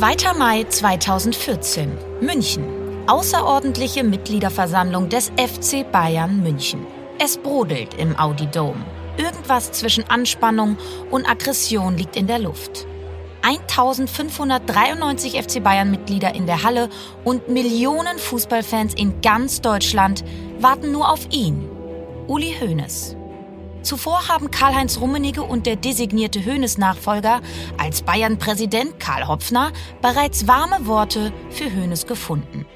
2. Mai 2014, München. Außerordentliche Mitgliederversammlung des FC Bayern München. Es brodelt im Audi Dome. Irgendwas zwischen Anspannung und Aggression liegt in der Luft. 1593 FC Bayern-Mitglieder in der Halle und Millionen Fußballfans in ganz Deutschland warten nur auf ihn, Uli Hoeneß. Zuvor haben Karl-Heinz Rummenigge und der designierte Hoeneß-Nachfolger als Bayern-Präsident Karl Hopfner bereits warme Worte für Hoeneß gefunden.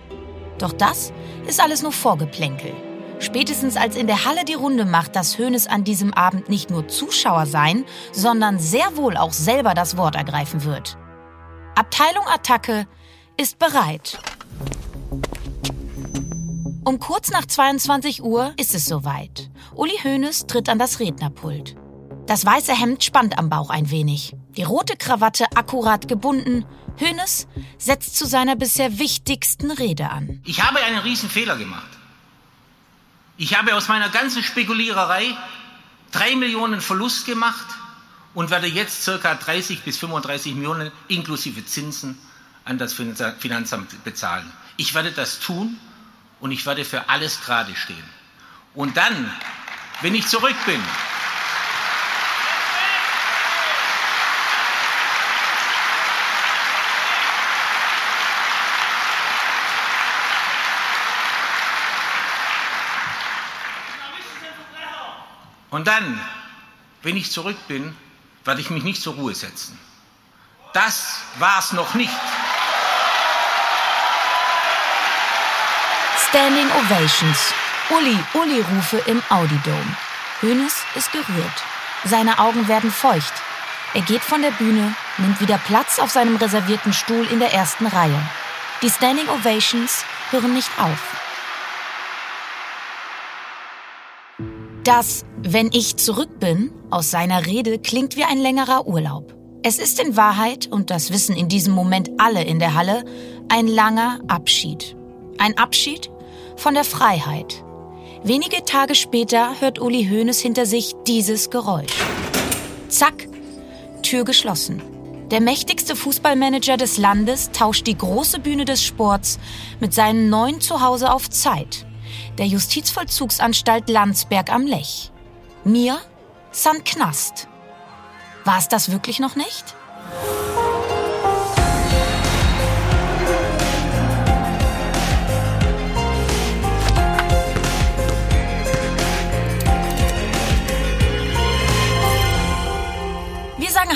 Doch das ist alles nur Vorgeplänkel. Spätestens als in der Halle die Runde macht, dass Hoeneß an diesem Abend nicht nur Zuschauer sein, sondern sehr wohl auch selber das Wort ergreifen wird. Abteilung Attacke ist bereit. Um kurz nach 22 Uhr ist es soweit. Uli Hoeneß tritt an das Rednerpult. Das weiße Hemd spannt am Bauch ein wenig. Die rote Krawatte akkurat gebunden. Hoeneß setzt zu seiner bisher wichtigsten Rede an. Ich habe einen riesen Fehler gemacht. Ich habe aus meiner ganzen Spekuliererei drei Millionen Verlust gemacht und werde jetzt circa 30 bis 35 Millionen inklusive Zinsen an das Finanzamt bezahlen. Ich werde das tun und ich werde für alles gerade stehen. Und dann, wenn ich zurück bin, Und dann, wenn ich zurück bin, werde ich mich nicht zur Ruhe setzen. Das war's noch nicht. Standing Ovations. Uli, Uli-Rufe im Audidome. Hönes ist gerührt. Seine Augen werden feucht. Er geht von der Bühne, nimmt wieder Platz auf seinem reservierten Stuhl in der ersten Reihe. Die Standing Ovations hören nicht auf. Das Wenn ich zurück bin aus seiner Rede klingt wie ein längerer Urlaub. Es ist in Wahrheit, und das wissen in diesem Moment alle in der Halle, ein langer Abschied. Ein Abschied von der Freiheit. Wenige Tage später hört Uli Hoeneß hinter sich dieses Geräusch. Zack, Tür geschlossen. Der mächtigste Fußballmanager des Landes tauscht die große Bühne des Sports mit seinem neuen Zuhause auf Zeit der Justizvollzugsanstalt Landsberg am Lech. Mir san Knast. War es das wirklich noch nicht?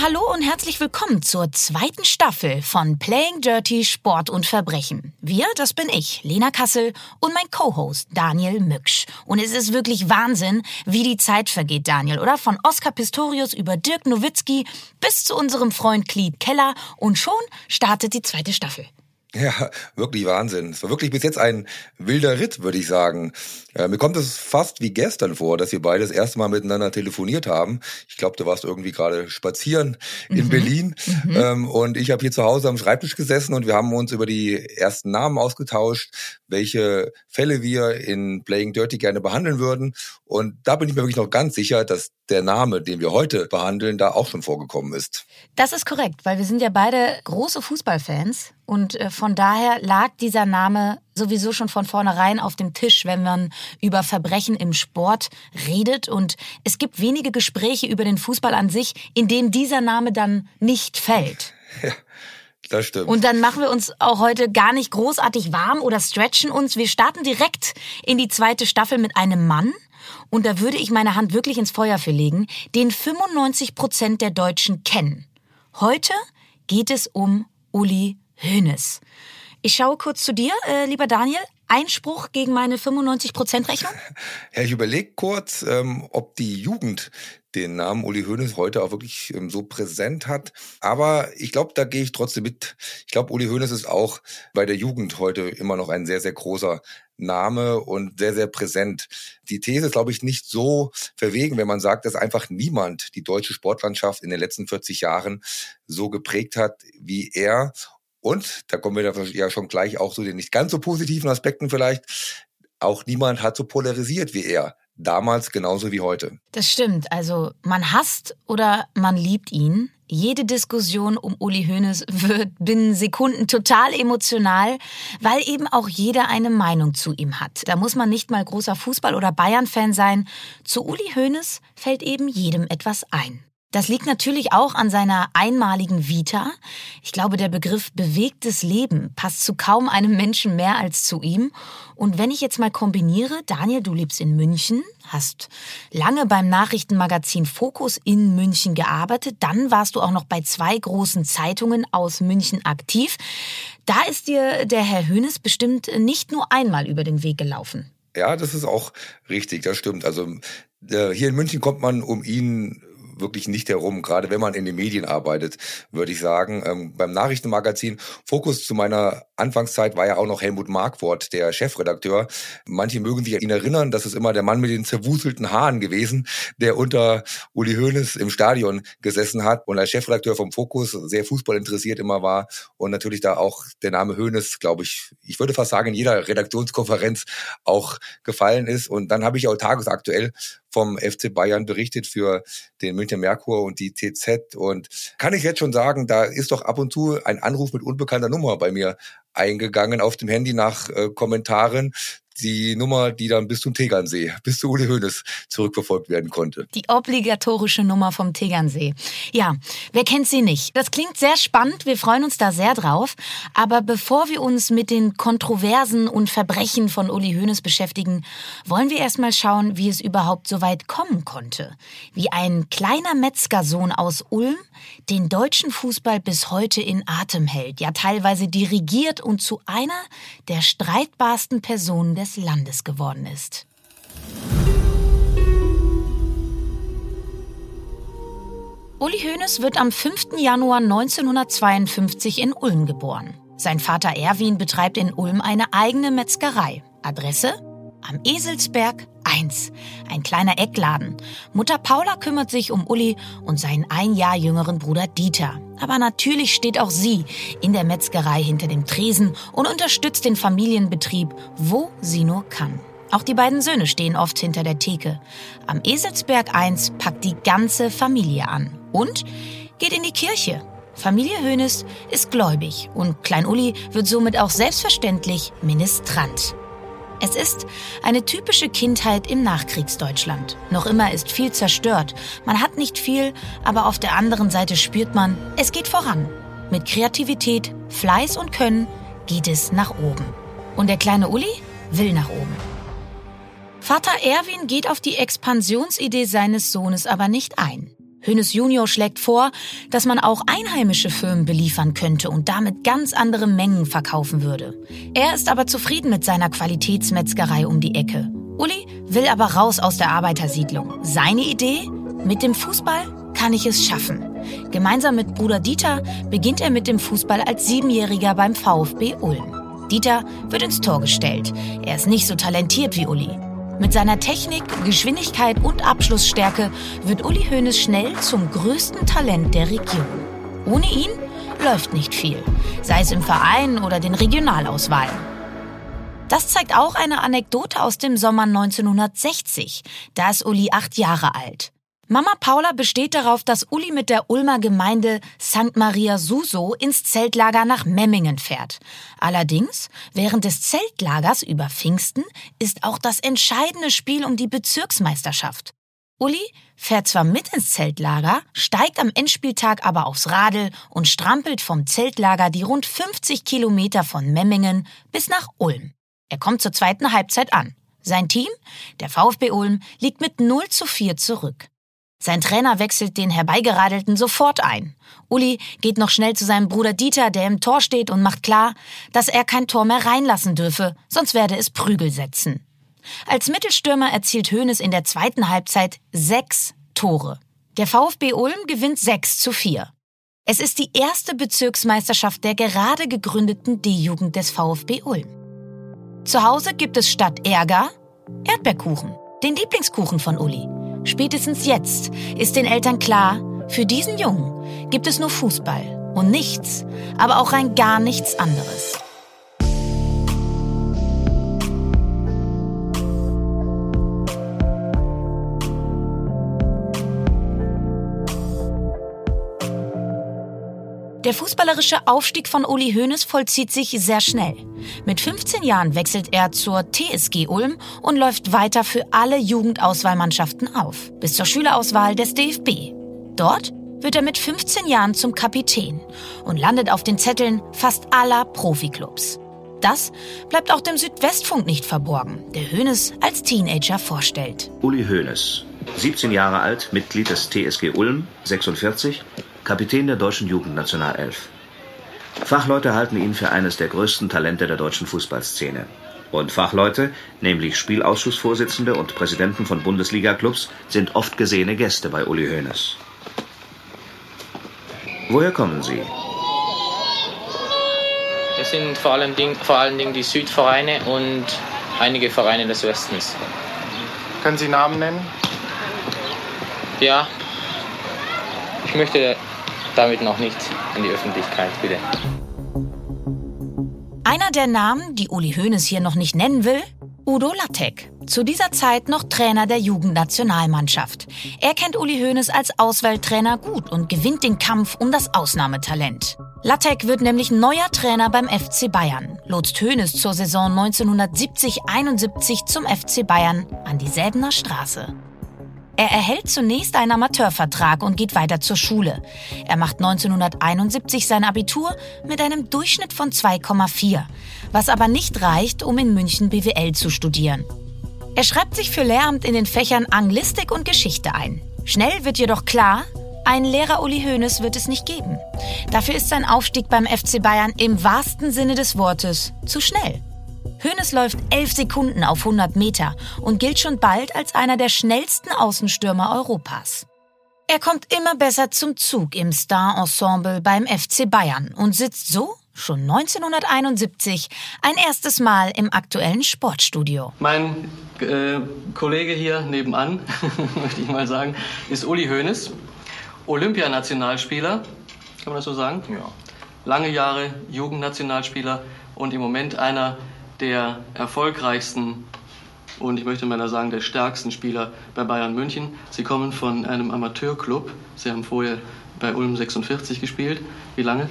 Hallo und herzlich willkommen zur zweiten Staffel von Playing Dirty Sport und Verbrechen. Wir, das bin ich, Lena Kassel und mein Co-Host Daniel Mücksch. Und es ist wirklich Wahnsinn, wie die Zeit vergeht, Daniel, oder? Von Oskar Pistorius über Dirk Nowitzki bis zu unserem Freund Clete Keller und schon startet die zweite Staffel. Ja, wirklich Wahnsinn. Es war wirklich bis jetzt ein wilder Ritt, würde ich sagen. Äh, mir kommt es fast wie gestern vor, dass wir beide das erste Mal miteinander telefoniert haben. Ich glaube, du warst irgendwie gerade spazieren in mhm. Berlin. Mhm. Ähm, und ich habe hier zu Hause am Schreibtisch gesessen und wir haben uns über die ersten Namen ausgetauscht, welche Fälle wir in Playing Dirty gerne behandeln würden. Und da bin ich mir wirklich noch ganz sicher, dass der Name, den wir heute behandeln, da auch schon vorgekommen ist. Das ist korrekt, weil wir sind ja beide große Fußballfans und äh, von daher lag dieser Name sowieso schon von vornherein auf dem Tisch, wenn man über Verbrechen im Sport redet. Und es gibt wenige Gespräche über den Fußball an sich, in denen dieser Name dann nicht fällt. Ja. Das stimmt. Und dann machen wir uns auch heute gar nicht großartig warm oder stretchen uns. Wir starten direkt in die zweite Staffel mit einem Mann. Und da würde ich meine Hand wirklich ins Feuer für legen, den 95 Prozent der Deutschen kennen. Heute geht es um Uli Hoeneß. Ich schaue kurz zu dir, äh, lieber Daniel. Einspruch gegen meine 95%-Rechnung? Ja, ich überlege kurz, ähm, ob die Jugend den Namen Uli Hoeneß heute auch wirklich ähm, so präsent hat. Aber ich glaube, da gehe ich trotzdem mit. Ich glaube, Uli Hoeneß ist auch bei der Jugend heute immer noch ein sehr, sehr großer Name und sehr, sehr präsent. Die These ist, glaube ich, nicht so verwegen, wenn man sagt, dass einfach niemand die deutsche Sportlandschaft in den letzten 40 Jahren so geprägt hat wie er. Und da kommen wir ja schon gleich auch zu den nicht ganz so positiven Aspekten vielleicht. Auch niemand hat so polarisiert wie er damals genauso wie heute. Das stimmt. Also man hasst oder man liebt ihn. Jede Diskussion um Uli Hoeneß wird binnen Sekunden total emotional, weil eben auch jeder eine Meinung zu ihm hat. Da muss man nicht mal großer Fußball- oder Bayern-Fan sein. Zu Uli Hoeneß fällt eben jedem etwas ein. Das liegt natürlich auch an seiner einmaligen Vita. Ich glaube, der Begriff bewegtes Leben passt zu kaum einem Menschen mehr als zu ihm. Und wenn ich jetzt mal kombiniere, Daniel, du lebst in München, hast lange beim Nachrichtenmagazin Fokus in München gearbeitet, dann warst du auch noch bei zwei großen Zeitungen aus München aktiv. Da ist dir der Herr Hönes bestimmt nicht nur einmal über den Weg gelaufen. Ja, das ist auch richtig, das stimmt. Also äh, hier in München kommt man um ihn wirklich nicht herum, gerade wenn man in den Medien arbeitet, würde ich sagen. Ähm, beim Nachrichtenmagazin Fokus zu meiner Anfangszeit war ja auch noch Helmut Markwort, der Chefredakteur. Manche mögen sich an ihn erinnern, das ist immer der Mann mit den zerwuselten Haaren gewesen, der unter Uli Hoeneß im Stadion gesessen hat und als Chefredakteur vom Fokus sehr Fußball interessiert immer war und natürlich da auch der Name Hoeneß, glaube ich, ich würde fast sagen, in jeder Redaktionskonferenz auch gefallen ist. Und dann habe ich auch tagesaktuell vom FC Bayern berichtet für den Münchner Merkur und die TZ. Und kann ich jetzt schon sagen, da ist doch ab und zu ein Anruf mit unbekannter Nummer bei mir eingegangen auf dem Handy nach äh, Kommentaren, die Nummer, die dann bis zum Tegernsee, bis zu Uli Hoeneß zurückverfolgt werden konnte. Die obligatorische Nummer vom Tegernsee. Ja, wer kennt sie nicht? Das klingt sehr spannend, wir freuen uns da sehr drauf. Aber bevor wir uns mit den Kontroversen und Verbrechen von Uli Hoeneß beschäftigen, wollen wir erstmal schauen, wie es überhaupt so weit kommen konnte. Wie ein kleiner Metzgersohn aus Ulm den deutschen Fußball bis heute in Atem hält, ja teilweise dirigiert und zu einer der streitbarsten Personen des des Landes geworden ist. Uli Hoeneß wird am 5. Januar 1952 in Ulm geboren. Sein Vater Erwin betreibt in Ulm eine eigene Metzgerei. Adresse? Am Eselsberg 1, ein kleiner Eckladen. Mutter Paula kümmert sich um Uli und seinen ein Jahr jüngeren Bruder Dieter. Aber natürlich steht auch sie in der Metzgerei hinter dem Tresen und unterstützt den Familienbetrieb, wo sie nur kann. Auch die beiden Söhne stehen oft hinter der Theke. Am Eselsberg 1 packt die ganze Familie an und geht in die Kirche. Familie Hoeneß ist gläubig und Klein Uli wird somit auch selbstverständlich Ministrant. Es ist eine typische Kindheit im Nachkriegsdeutschland. Noch immer ist viel zerstört. Man hat nicht viel, aber auf der anderen Seite spürt man, es geht voran. Mit Kreativität, Fleiß und Können geht es nach oben. Und der kleine Uli will nach oben. Vater Erwin geht auf die Expansionsidee seines Sohnes aber nicht ein. Hönes Junior schlägt vor, dass man auch einheimische Firmen beliefern könnte und damit ganz andere Mengen verkaufen würde. Er ist aber zufrieden mit seiner Qualitätsmetzgerei um die Ecke. Uli will aber raus aus der Arbeitersiedlung. Seine Idee? Mit dem Fußball kann ich es schaffen. Gemeinsam mit Bruder Dieter beginnt er mit dem Fußball als Siebenjähriger beim VfB Ulm. Dieter wird ins Tor gestellt. Er ist nicht so talentiert wie Uli. Mit seiner Technik, Geschwindigkeit und Abschlussstärke wird Uli Hoeneß schnell zum größten Talent der Region. Ohne ihn läuft nicht viel, sei es im Verein oder den Regionalauswahlen. Das zeigt auch eine Anekdote aus dem Sommer 1960. Da ist Uli acht Jahre alt. Mama Paula besteht darauf, dass Uli mit der Ulmer Gemeinde St. Maria Suso ins Zeltlager nach Memmingen fährt. Allerdings, während des Zeltlagers über Pfingsten ist auch das entscheidende Spiel um die Bezirksmeisterschaft. Uli fährt zwar mit ins Zeltlager, steigt am Endspieltag aber aufs Radl und strampelt vom Zeltlager die rund 50 Kilometer von Memmingen bis nach Ulm. Er kommt zur zweiten Halbzeit an. Sein Team, der VfB Ulm, liegt mit 0 zu 4 zurück. Sein Trainer wechselt den Herbeigeradelten sofort ein. Uli geht noch schnell zu seinem Bruder Dieter, der im Tor steht, und macht klar, dass er kein Tor mehr reinlassen dürfe, sonst werde es Prügel setzen. Als Mittelstürmer erzielt Hoeneß in der zweiten Halbzeit sechs Tore. Der VfB Ulm gewinnt 6 zu 4. Es ist die erste Bezirksmeisterschaft der gerade gegründeten D-Jugend des VfB Ulm. Zu Hause gibt es statt Ärger Erdbeerkuchen, den Lieblingskuchen von Uli. Spätestens jetzt ist den Eltern klar, für diesen Jungen gibt es nur Fußball und nichts, aber auch rein gar nichts anderes. Der fußballerische Aufstieg von Uli Hoeneß vollzieht sich sehr schnell. Mit 15 Jahren wechselt er zur TSG Ulm und läuft weiter für alle Jugendauswahlmannschaften auf, bis zur Schülerauswahl des DFB. Dort wird er mit 15 Jahren zum Kapitän und landet auf den Zetteln fast aller Profiklubs. Das bleibt auch dem Südwestfunk nicht verborgen, der Hoeneß als Teenager vorstellt. Uli Hoeneß, 17 Jahre alt, Mitglied des TSG Ulm, 46, Kapitän der deutschen Jugendnationalelf. Fachleute halten ihn für eines der größten Talente der deutschen Fußballszene. Und Fachleute, nämlich Spielausschussvorsitzende und Präsidenten von Bundesliga-Clubs, sind oft gesehene Gäste bei Uli Hoeneß. Woher kommen Sie? Es sind vor allen, Dingen, vor allen Dingen die Südvereine und einige Vereine des Westens. Können Sie Namen nennen? Ja, ich möchte damit noch nicht in die Öffentlichkeit, bitte. Einer der Namen, die Uli Hoeneß hier noch nicht nennen will, Udo Lattek. Zu dieser Zeit noch Trainer der Jugendnationalmannschaft. Er kennt Uli Hoeneß als Auswahltrainer gut und gewinnt den Kampf um das Ausnahmetalent. Lattek wird nämlich neuer Trainer beim FC Bayern, lotst Hoeneß zur Saison 1970-71 zum FC Bayern an die Säbener Straße. Er erhält zunächst einen Amateurvertrag und geht weiter zur Schule. Er macht 1971 sein Abitur mit einem Durchschnitt von 2,4, was aber nicht reicht, um in München BWL zu studieren. Er schreibt sich für Lehramt in den Fächern Anglistik und Geschichte ein. Schnell wird jedoch klar, ein Lehrer Uli Hoeneß wird es nicht geben. Dafür ist sein Aufstieg beim FC Bayern im wahrsten Sinne des Wortes zu schnell. Hoeneß läuft 11 Sekunden auf 100 Meter und gilt schon bald als einer der schnellsten Außenstürmer Europas. Er kommt immer besser zum Zug im Star-Ensemble beim FC Bayern und sitzt so schon 1971 ein erstes Mal im aktuellen Sportstudio. Mein äh, Kollege hier nebenan, möchte ich mal sagen, ist Uli Hoeneß, Olympianationalspieler, kann man das so sagen? Ja. Lange Jahre Jugendnationalspieler und im Moment einer der erfolgreichsten und ich möchte mal sagen, der stärksten Spieler bei Bayern München. Sie kommen von einem Amateurclub. Sie haben vorher bei Ulm 46 gespielt. Wie lange?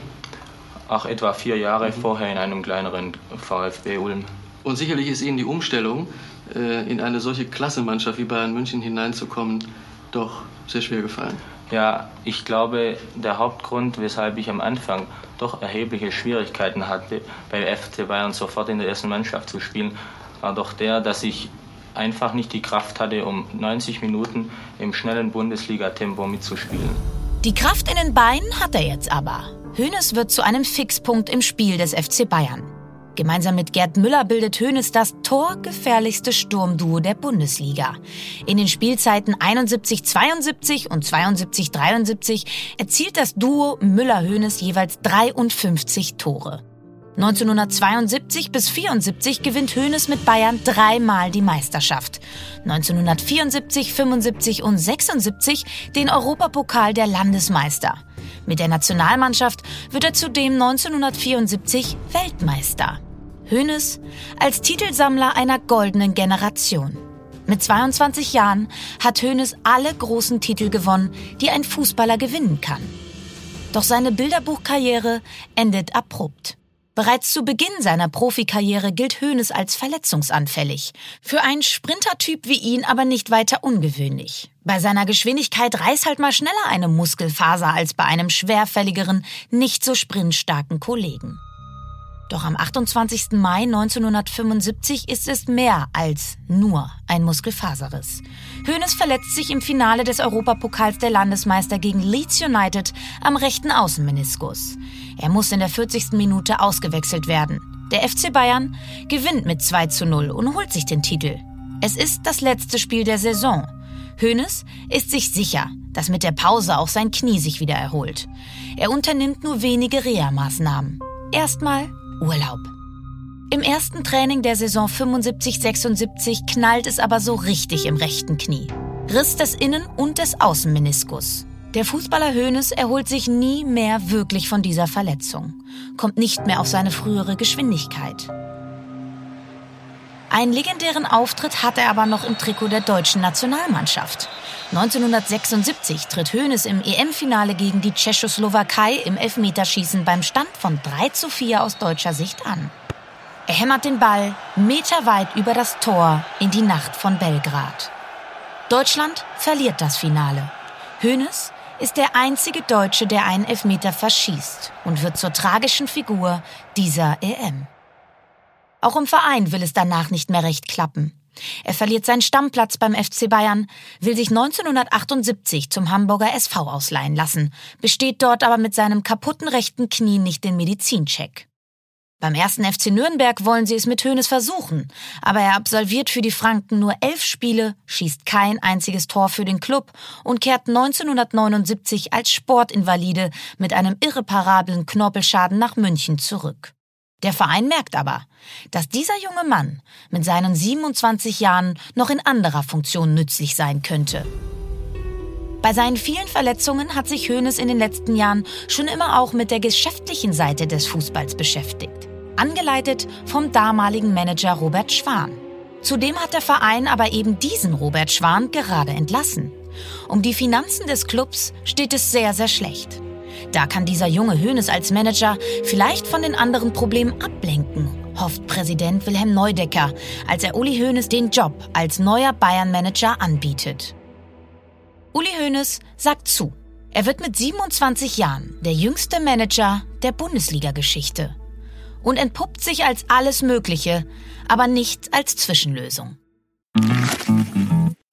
Ach, etwa vier Jahre mhm. vorher in einem kleineren VfB Ulm. Und sicherlich ist Ihnen die Umstellung, äh, in eine solche Klassemannschaft wie Bayern München hineinzukommen, doch sehr schwer gefallen. Ja, ich glaube, der Hauptgrund, weshalb ich am Anfang doch erhebliche Schwierigkeiten hatte, bei FC Bayern sofort in der ersten Mannschaft zu spielen, war doch der, dass ich einfach nicht die Kraft hatte, um 90 Minuten im schnellen Bundesliga-Tempo mitzuspielen. Die Kraft in den Beinen hat er jetzt aber. Hönes wird zu einem Fixpunkt im Spiel des FC Bayern. Gemeinsam mit Gerd Müller bildet Hoeneß das torgefährlichste Sturmduo der Bundesliga. In den Spielzeiten 71-72 und 72-73 erzielt das Duo Müller-Hoeneß jeweils 53 Tore. 1972 bis 74 gewinnt Hoeneß mit Bayern dreimal die Meisterschaft. 1974, 75 und 76 den Europapokal der Landesmeister. Mit der Nationalmannschaft wird er zudem 1974 Weltmeister. Hoeneß als Titelsammler einer goldenen Generation. Mit 22 Jahren hat Hoeneß alle großen Titel gewonnen, die ein Fußballer gewinnen kann. Doch seine Bilderbuchkarriere endet abrupt. Bereits zu Beginn seiner Profikarriere gilt Hoeneß als verletzungsanfällig. Für einen Sprintertyp wie ihn aber nicht weiter ungewöhnlich. Bei seiner Geschwindigkeit reißt halt mal schneller eine Muskelfaser als bei einem schwerfälligeren, nicht so sprintstarken Kollegen. Doch am 28. Mai 1975 ist es mehr als nur ein Muskelfaserriss. Hoeneß verletzt sich im Finale des Europapokals der Landesmeister gegen Leeds United am rechten Außenmeniskus. Er muss in der 40. Minute ausgewechselt werden. Der FC Bayern gewinnt mit 2 zu 0 und holt sich den Titel. Es ist das letzte Spiel der Saison. Hoeneß ist sich sicher, dass mit der Pause auch sein Knie sich wieder erholt. Er unternimmt nur wenige Reha-Maßnahmen. Erstmal Urlaub. Im ersten Training der Saison 75-76 knallt es aber so richtig im rechten Knie. Riss des Innen- und des Außenmeniskus. Der Fußballer Hoeneß erholt sich nie mehr wirklich von dieser Verletzung, kommt nicht mehr auf seine frühere Geschwindigkeit. Einen legendären Auftritt hat er aber noch im Trikot der deutschen Nationalmannschaft. 1976 tritt Hoeneß im EM-Finale gegen die Tschechoslowakei im Elfmeterschießen beim Stand von 3 zu 4 aus deutscher Sicht an. Er hämmert den Ball meterweit über das Tor in die Nacht von Belgrad. Deutschland verliert das Finale. Hoeneß ist der einzige Deutsche, der einen Elfmeter verschießt und wird zur tragischen Figur dieser EM. Auch im Verein will es danach nicht mehr recht klappen. Er verliert seinen Stammplatz beim FC Bayern, will sich 1978 zum Hamburger SV ausleihen lassen, besteht dort aber mit seinem kaputten rechten Knie nicht den Medizincheck. Beim ersten FC Nürnberg wollen sie es mit Hönes versuchen, aber er absolviert für die Franken nur elf Spiele, schießt kein einziges Tor für den Club und kehrt 1979 als Sportinvalide mit einem irreparablen Knorpelschaden nach München zurück. Der Verein merkt aber, dass dieser junge Mann mit seinen 27 Jahren noch in anderer Funktion nützlich sein könnte. Bei seinen vielen Verletzungen hat sich Hoeneß in den letzten Jahren schon immer auch mit der geschäftlichen Seite des Fußballs beschäftigt. Angeleitet vom damaligen Manager Robert Schwan. Zudem hat der Verein aber eben diesen Robert Schwan gerade entlassen. Um die Finanzen des Clubs steht es sehr, sehr schlecht. Da kann dieser junge Hoeneß als Manager vielleicht von den anderen Problemen ablenken, hofft Präsident Wilhelm Neudecker, als er Uli Hoeneß den Job als neuer Bayern-Manager anbietet. Uli Hoeneß sagt zu. Er wird mit 27 Jahren der jüngste Manager der Bundesliga-Geschichte und entpuppt sich als alles Mögliche, aber nicht als Zwischenlösung.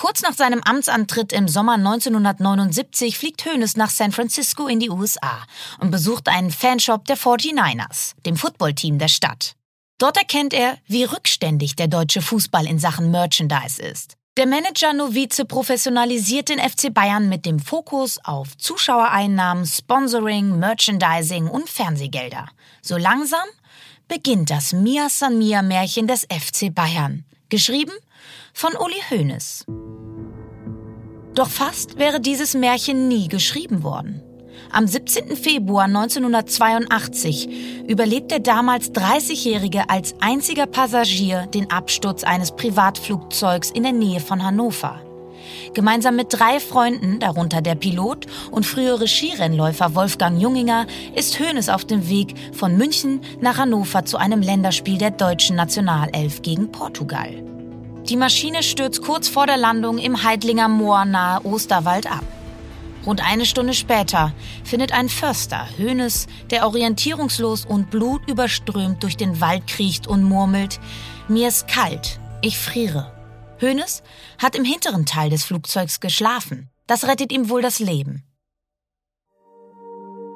Kurz nach seinem Amtsantritt im Sommer 1979 fliegt Hoeneß nach San Francisco in die USA und besucht einen Fanshop der 49ers, dem Footballteam der Stadt. Dort erkennt er, wie rückständig der deutsche Fußball in Sachen Merchandise ist. Der Manager Novize professionalisiert den FC Bayern mit dem Fokus auf Zuschauereinnahmen, Sponsoring, Merchandising und Fernsehgelder. So langsam beginnt das Mia San Mia Märchen des FC Bayern. Geschrieben von Uli Hoeneß. Doch fast wäre dieses Märchen nie geschrieben worden. Am 17. Februar 1982 überlebt der damals 30-Jährige als einziger Passagier den Absturz eines Privatflugzeugs in der Nähe von Hannover. Gemeinsam mit drei Freunden, darunter der Pilot und frühere Skirennläufer Wolfgang Junginger, ist Hoeneß auf dem Weg von München nach Hannover zu einem Länderspiel der deutschen Nationalelf gegen Portugal. Die Maschine stürzt kurz vor der Landung im Heidlinger Moor nahe Osterwald ab. Rund eine Stunde später findet ein Förster Hönes, der orientierungslos und blutüberströmt durch den Wald kriecht und murmelt, mir ist kalt, ich friere. Hönes hat im hinteren Teil des Flugzeugs geschlafen. Das rettet ihm wohl das Leben.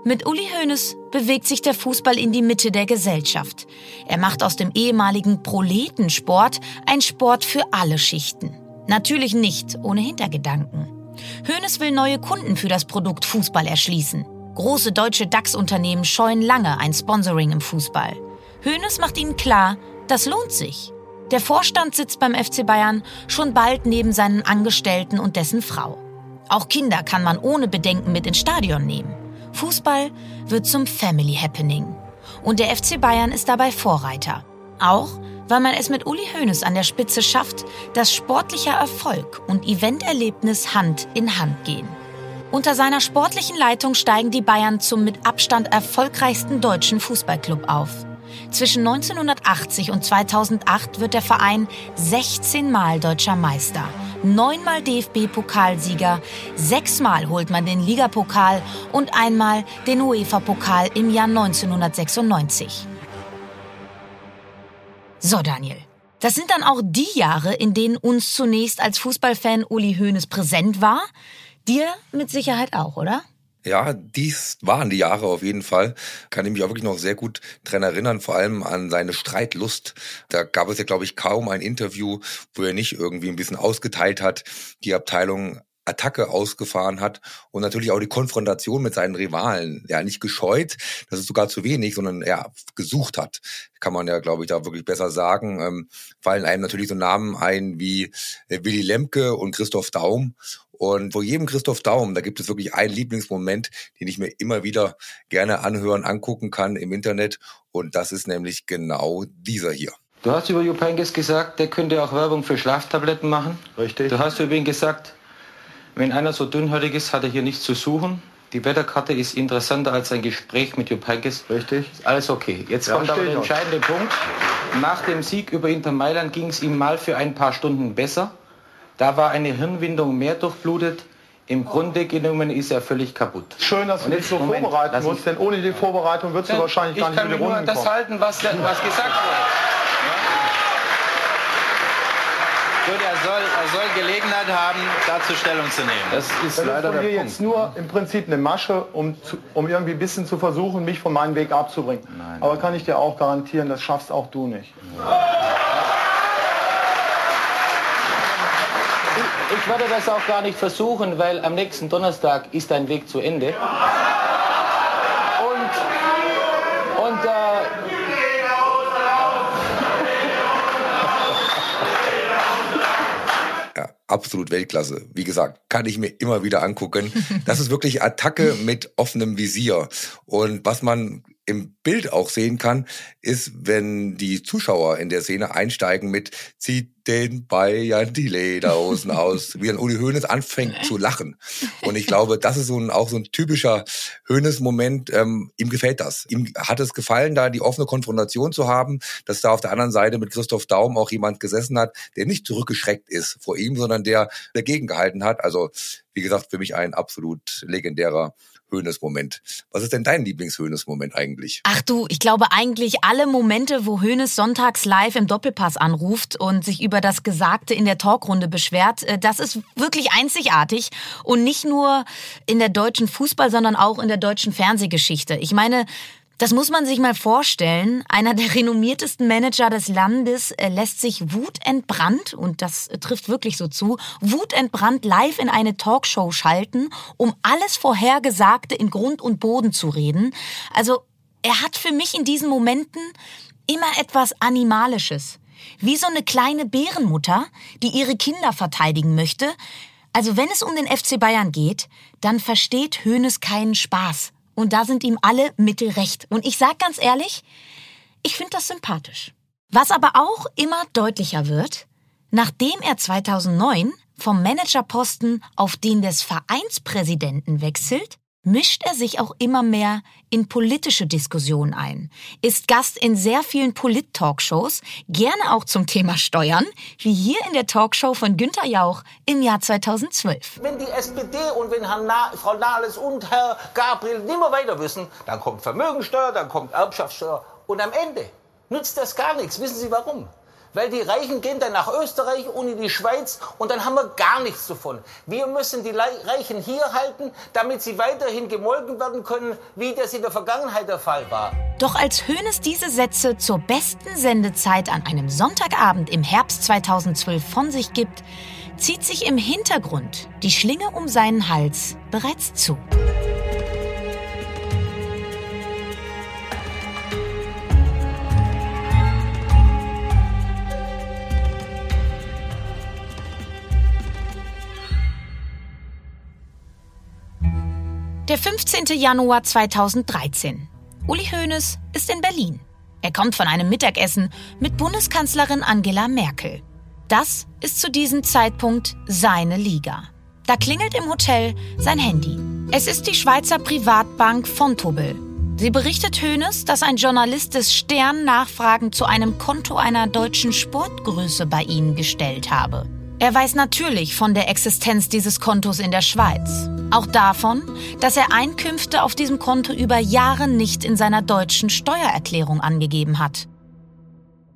Mit Uli Hoeneß bewegt sich der Fußball in die Mitte der Gesellschaft. Er macht aus dem ehemaligen Proletensport ein Sport für alle Schichten. Natürlich nicht ohne Hintergedanken. Hoeneß will neue Kunden für das Produkt Fußball erschließen. Große deutsche DAX-Unternehmen scheuen lange ein Sponsoring im Fußball. Hoeneß macht ihnen klar, das lohnt sich. Der Vorstand sitzt beim FC Bayern schon bald neben seinen Angestellten und dessen Frau. Auch Kinder kann man ohne Bedenken mit ins Stadion nehmen. Fußball wird zum Family Happening. Und der FC Bayern ist dabei Vorreiter. Auch weil man es mit Uli Hoeneß an der Spitze schafft, dass sportlicher Erfolg und Eventerlebnis Hand in Hand gehen. Unter seiner sportlichen Leitung steigen die Bayern zum mit Abstand erfolgreichsten deutschen Fußballclub auf. Zwischen 1980 und 2008 wird der Verein 16 Mal deutscher Meister neunmal DFB-Pokalsieger, sechsmal holt man den Ligapokal und einmal den UEFA-Pokal im Jahr 1996. So, Daniel. Das sind dann auch die Jahre, in denen uns zunächst als Fußballfan Uli Hoeneß präsent war. Dir mit Sicherheit auch, oder? Ja, dies waren die Jahre auf jeden Fall. Kann ich mich auch wirklich noch sehr gut dran erinnern, vor allem an seine Streitlust. Da gab es ja, glaube ich, kaum ein Interview, wo er nicht irgendwie ein bisschen ausgeteilt hat, die Abteilung Attacke ausgefahren hat und natürlich auch die Konfrontation mit seinen Rivalen ja nicht gescheut, das ist sogar zu wenig, sondern er gesucht hat, kann man ja, glaube ich, da wirklich besser sagen. Ähm, fallen einem natürlich so Namen ein wie Willy Lemke und Christoph Daum und vor jedem Christoph Daum, da gibt es wirklich einen Lieblingsmoment, den ich mir immer wieder gerne anhören, angucken kann im Internet. Und das ist nämlich genau dieser hier. Du hast über Jupp Heynckes gesagt, der könnte auch Werbung für Schlaftabletten machen. Richtig. Du hast über ihn gesagt, wenn einer so dünnhäutig ist, hat er hier nichts zu suchen. Die Wetterkarte ist interessanter als ein Gespräch mit Jupp Heynckes. Richtig. Alles okay. Jetzt Ja, kommt aber der entscheidende Punkt. Nach dem Sieg über Inter Mailand ging es ihm mal für ein paar Stunden besser. Da war eine Hirnwindung mehr durchblutet. Im Grunde genommen ist er völlig kaputt. Schön, dass du dich jetzt- so Moment, vorbereiten musst, denn ohne die Vorbereitung würdest du wahrscheinlich gar ich nicht kann in die mich nur Runden an das kommen. halten, was, was gesagt wurde. Gut, er soll, er soll Gelegenheit haben, dazu Stellung zu nehmen. Das ist Das ist leider von der mir Punkt. jetzt nur im Prinzip eine Masche, um, zu, um irgendwie ein bisschen zu versuchen, mich von meinem Weg abzubringen. Nein, Aber kann ich dir auch garantieren, das schaffst auch du nicht. Ich werde das auch gar nicht versuchen, weil am nächsten Donnerstag ist dein Weg zu Ende. Und, und äh, absolut Weltklasse. Wie gesagt, kann ich mir immer wieder angucken. Das ist wirklich Attacke mit offenem Visier. Und was man im Bild auch sehen kann, ist, wenn die Zuschauer in der Szene einsteigen mit zieht den Bayern die Lederhosen aus, wie dann Uli Hoeneß anfängt zu lachen. Und ich glaube, das ist so ein, auch so ein typischer Hoeneß-Moment. Ähm, ihm gefällt das. Ihm hat es gefallen, da die offene Konfrontation zu haben, dass da auf der anderen Seite mit Christoph Daum auch jemand gesessen hat, der nicht zurückgeschreckt ist vor ihm, sondern der dagegen gehalten hat. Also, wie gesagt, für mich ein absolut legendärer Hoeneß-Moment. Was ist denn dein Lieblings-Hoeneß-Moment eigentlich? Ach du, ich glaube eigentlich alle Momente, wo Hoeneß sonntags live im Doppelpass anruft und sich über das Gesagte in der Talkrunde beschwert, äh, das ist wirklich einzigartig und nicht nur in der deutschen Fußball, sondern auch in der deutschen Fernsehgeschichte. Ich meine, das muss man sich mal vorstellen. Einer der renommiertesten Manager des Landes äh, lässt sich wutentbrannt, und das äh, trifft wirklich so zu, wutentbrannt live in eine Talkshow schalten, um alles Vorhergesagte in Grund und Boden zu reden. Also er hat für mich in diesen Momenten immer etwas Animalisches. Wie so eine kleine Bärenmutter, die ihre Kinder verteidigen möchte. Also wenn es um den FC Bayern geht, dann versteht Hoeneß keinen Spaß. Und da sind ihm alle mittelrecht. Und ich sag ganz ehrlich, ich finde das sympathisch. Was aber auch immer deutlicher wird, nachdem er 2009 vom Managerposten auf den des Vereinspräsidenten wechselt, mischt er sich auch immer mehr in politische Diskussionen ein, ist Gast in sehr vielen Polit-Talkshows, gerne auch zum Thema Steuern, wie hier in der Talkshow von Günter Jauch im Jahr 2012. Wenn die SPD und wenn Na Frau Nahles und Herr Gabriel nicht mehr weiter wissen, dann kommt Vermögensteuer, dann kommt Erbschaftssteuer und am Ende nützt das gar nichts. Wissen Sie warum? Weil die Reichen gehen dann nach Österreich und in die Schweiz und dann haben wir gar nichts davon. Wir müssen die Reichen hier halten, damit sie weiterhin gemolken werden können, wie das in der Vergangenheit der Fall war. Doch als Hoeneß diese Sätze zur besten Sendezeit an einem Sonntagabend im Herbst 2012 von sich gibt, zieht sich im Hintergrund die Schlinge um seinen Hals bereits zu. Der 15. Januar 2013. Uli Hoeneß ist in Berlin. Er kommt von einem Mittagessen mit Bundeskanzlerin Angela Merkel. Das ist zu diesem Zeitpunkt seine Liga. Da klingelt im Hotel sein Handy. Es ist die Schweizer Privatbank Fontobel. Sie berichtet Hoeneß, dass ein Journalist des Stern Nachfragen zu einem Konto einer deutschen Sportgröße bei ihnen gestellt habe. Er weiß natürlich von der Existenz dieses Kontos in der Schweiz. Auch davon, dass er Einkünfte auf diesem Konto über Jahre nicht in seiner deutschen Steuererklärung angegeben hat.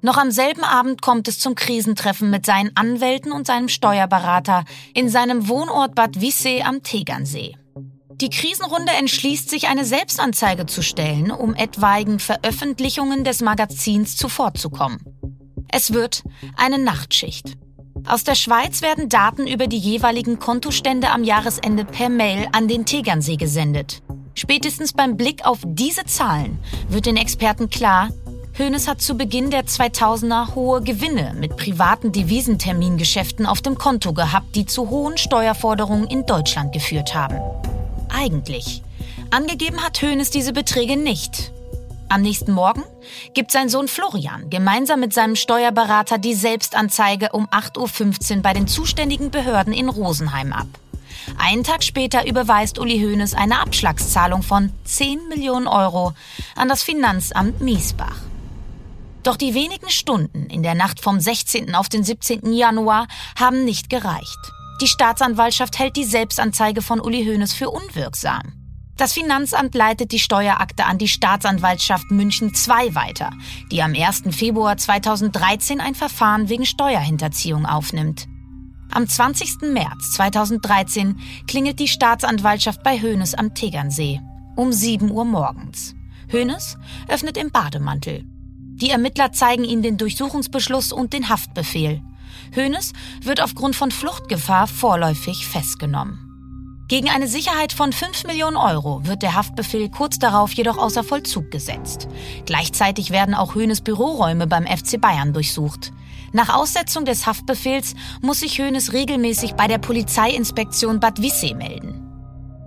Noch am selben Abend kommt es zum Krisentreffen mit seinen Anwälten und seinem Steuerberater in seinem Wohnort Bad Wissee am Tegernsee. Die Krisenrunde entschließt sich, eine Selbstanzeige zu stellen, um etwaigen Veröffentlichungen des Magazins zuvorzukommen. Es wird eine Nachtschicht. Aus der Schweiz werden Daten über die jeweiligen Kontostände am Jahresende per Mail an den Tegernsee gesendet. Spätestens beim Blick auf diese Zahlen wird den Experten klar, Hoeneß hat zu Beginn der 2000er hohe Gewinne mit privaten Devisentermingeschäften auf dem Konto gehabt, die zu hohen Steuerforderungen in Deutschland geführt haben. Eigentlich. Angegeben hat Hoeneß diese Beträge nicht. Am nächsten Morgen gibt sein Sohn Florian gemeinsam mit seinem Steuerberater die Selbstanzeige um 8.15 Uhr bei den zuständigen Behörden in Rosenheim ab. Einen Tag später überweist Uli Hoeneß eine Abschlagszahlung von 10 Millionen Euro an das Finanzamt Miesbach. Doch die wenigen Stunden in der Nacht vom 16. auf den 17. Januar haben nicht gereicht. Die Staatsanwaltschaft hält die Selbstanzeige von Uli Hoeneß für unwirksam. Das Finanzamt leitet die Steuerakte an die Staatsanwaltschaft München II weiter, die am 1. Februar 2013 ein Verfahren wegen Steuerhinterziehung aufnimmt. Am 20. März 2013 klingelt die Staatsanwaltschaft bei Hoeneß am Tegernsee um 7 Uhr morgens. Hoeneß öffnet im Bademantel. Die Ermittler zeigen ihm den Durchsuchungsbeschluss und den Haftbefehl. Hoeneß wird aufgrund von Fluchtgefahr vorläufig festgenommen. Gegen eine Sicherheit von 5 Millionen Euro wird der Haftbefehl kurz darauf jedoch außer Vollzug gesetzt. Gleichzeitig werden auch Hoeneß Büroräume beim FC Bayern durchsucht. Nach Aussetzung des Haftbefehls muss sich Hoeneß regelmäßig bei der Polizeiinspektion Bad Wissee melden.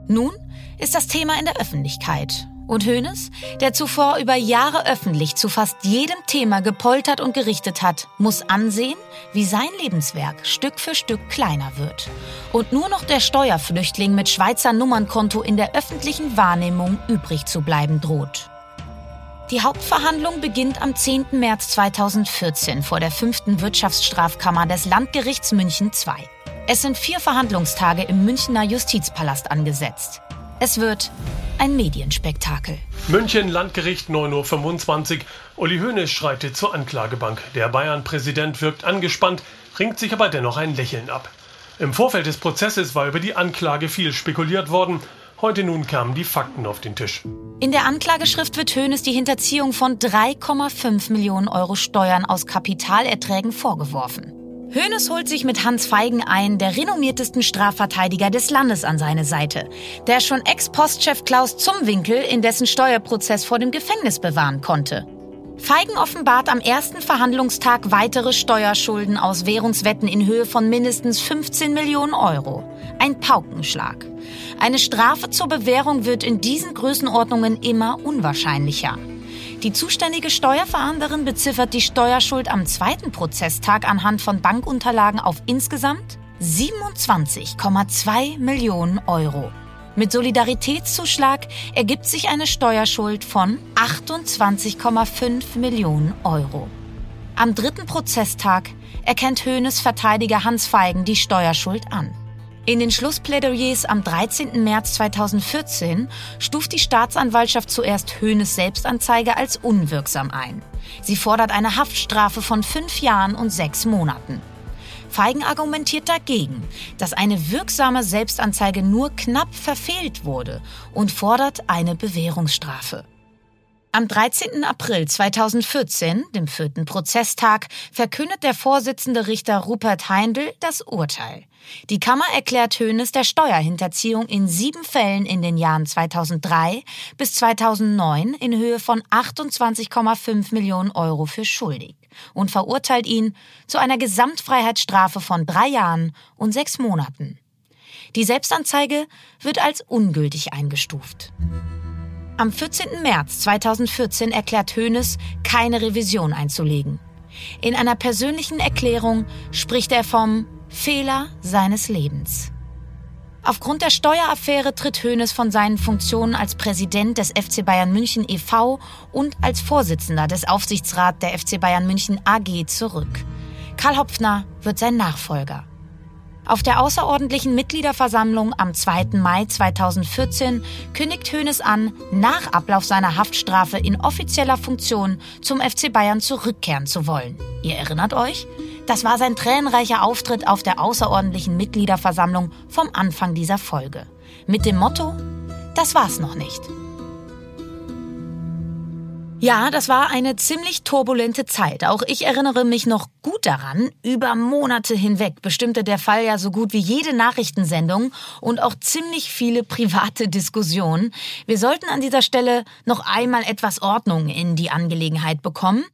Nun ist das Thema in der Öffentlichkeit und Hoeneß, der zuvor über Jahre öffentlich zu fast jedem Thema gepoltert und gerichtet hat, muss ansehen, wie sein Lebenswerk Stück für Stück kleiner wird. Und nur noch der Steuerflüchtling mit Schweizer Nummernkonto in der öffentlichen Wahrnehmung übrig zu bleiben droht. Die Hauptverhandlung beginnt am 10. März 2014 vor der fünften Wirtschaftsstrafkammer des Landgerichts München II. Es sind vier Verhandlungstage im Münchner Justizpalast angesetzt. Es wird ein Medienspektakel. München, Landgericht 9.25 Uhr. Uli Hoeneß schreitet zur Anklagebank. Der Bayern-Präsident wirkt angespannt, ringt sich aber dennoch ein Lächeln ab. Im Vorfeld des Prozesses war über die Anklage viel spekuliert worden. Heute nun kamen die Fakten auf den Tisch. In der Anklageschrift wird Hoeneß die Hinterziehung von 3,5 Millionen Euro Steuern aus Kapitalerträgen vorgeworfen. Hoeneß holt sich mit Hans Feigen einen der renommiertesten Strafverteidiger des Landes an seine Seite, der schon Ex-Postchef Klaus Zumwinkel in dessen Steuerprozess vor dem Gefängnis bewahren konnte. Feigen offenbart am ersten Verhandlungstag weitere Steuerschulden aus Währungswetten in Höhe von mindestens 15 Millionen Euro. Ein Paukenschlag. Eine Strafe zur Bewährung wird in diesen Größenordnungen immer unwahrscheinlicher. Die zuständige Steuerverhandlerin beziffert die Steuerschuld am zweiten Prozesstag anhand von Bankunterlagen auf insgesamt 27,2 Millionen Euro. Mit Solidaritätszuschlag ergibt sich eine Steuerschuld von 28,5 Millionen Euro. Am dritten Prozesstag erkennt Höhnes Verteidiger Hans Feigen die Steuerschuld an. In den Schlussplädoyers am 13. März 2014 stuft die Staatsanwaltschaft zuerst Höhnes Selbstanzeige als unwirksam ein. Sie fordert eine Haftstrafe von fünf Jahren und sechs Monaten. Feigen argumentiert dagegen, dass eine wirksame Selbstanzeige nur knapp verfehlt wurde und fordert eine Bewährungsstrafe. Am 13. April 2014, dem vierten Prozesstag, verkündet der Vorsitzende Richter Rupert Heindl das Urteil. Die Kammer erklärt Hönes der Steuerhinterziehung in sieben Fällen in den Jahren 2003 bis 2009 in Höhe von 28,5 Millionen Euro für schuldig und verurteilt ihn zu einer Gesamtfreiheitsstrafe von drei Jahren und sechs Monaten. Die Selbstanzeige wird als ungültig eingestuft. Am 14. März 2014 erklärt Hoeneß, keine Revision einzulegen. In einer persönlichen Erklärung spricht er vom Fehler seines Lebens. Aufgrund der Steueraffäre tritt Hoeneß von seinen Funktionen als Präsident des FC Bayern München e.V. und als Vorsitzender des Aufsichtsrats der FC Bayern München AG zurück. Karl Hopfner wird sein Nachfolger. Auf der außerordentlichen Mitgliederversammlung am 2. Mai 2014 kündigt Hoeneß an, nach Ablauf seiner Haftstrafe in offizieller Funktion zum FC Bayern zurückkehren zu wollen. Ihr erinnert euch? Das war sein tränenreicher Auftritt auf der außerordentlichen Mitgliederversammlung vom Anfang dieser Folge. Mit dem Motto das war's noch nicht. Ja, das war eine ziemlich turbulente Zeit. Auch ich erinnere mich noch gut daran. Über Monate hinweg bestimmte der Fall ja so gut wie jede Nachrichtensendung und auch ziemlich viele private Diskussionen. Wir sollten an dieser Stelle noch einmal etwas Ordnung in die Angelegenheit bekommen.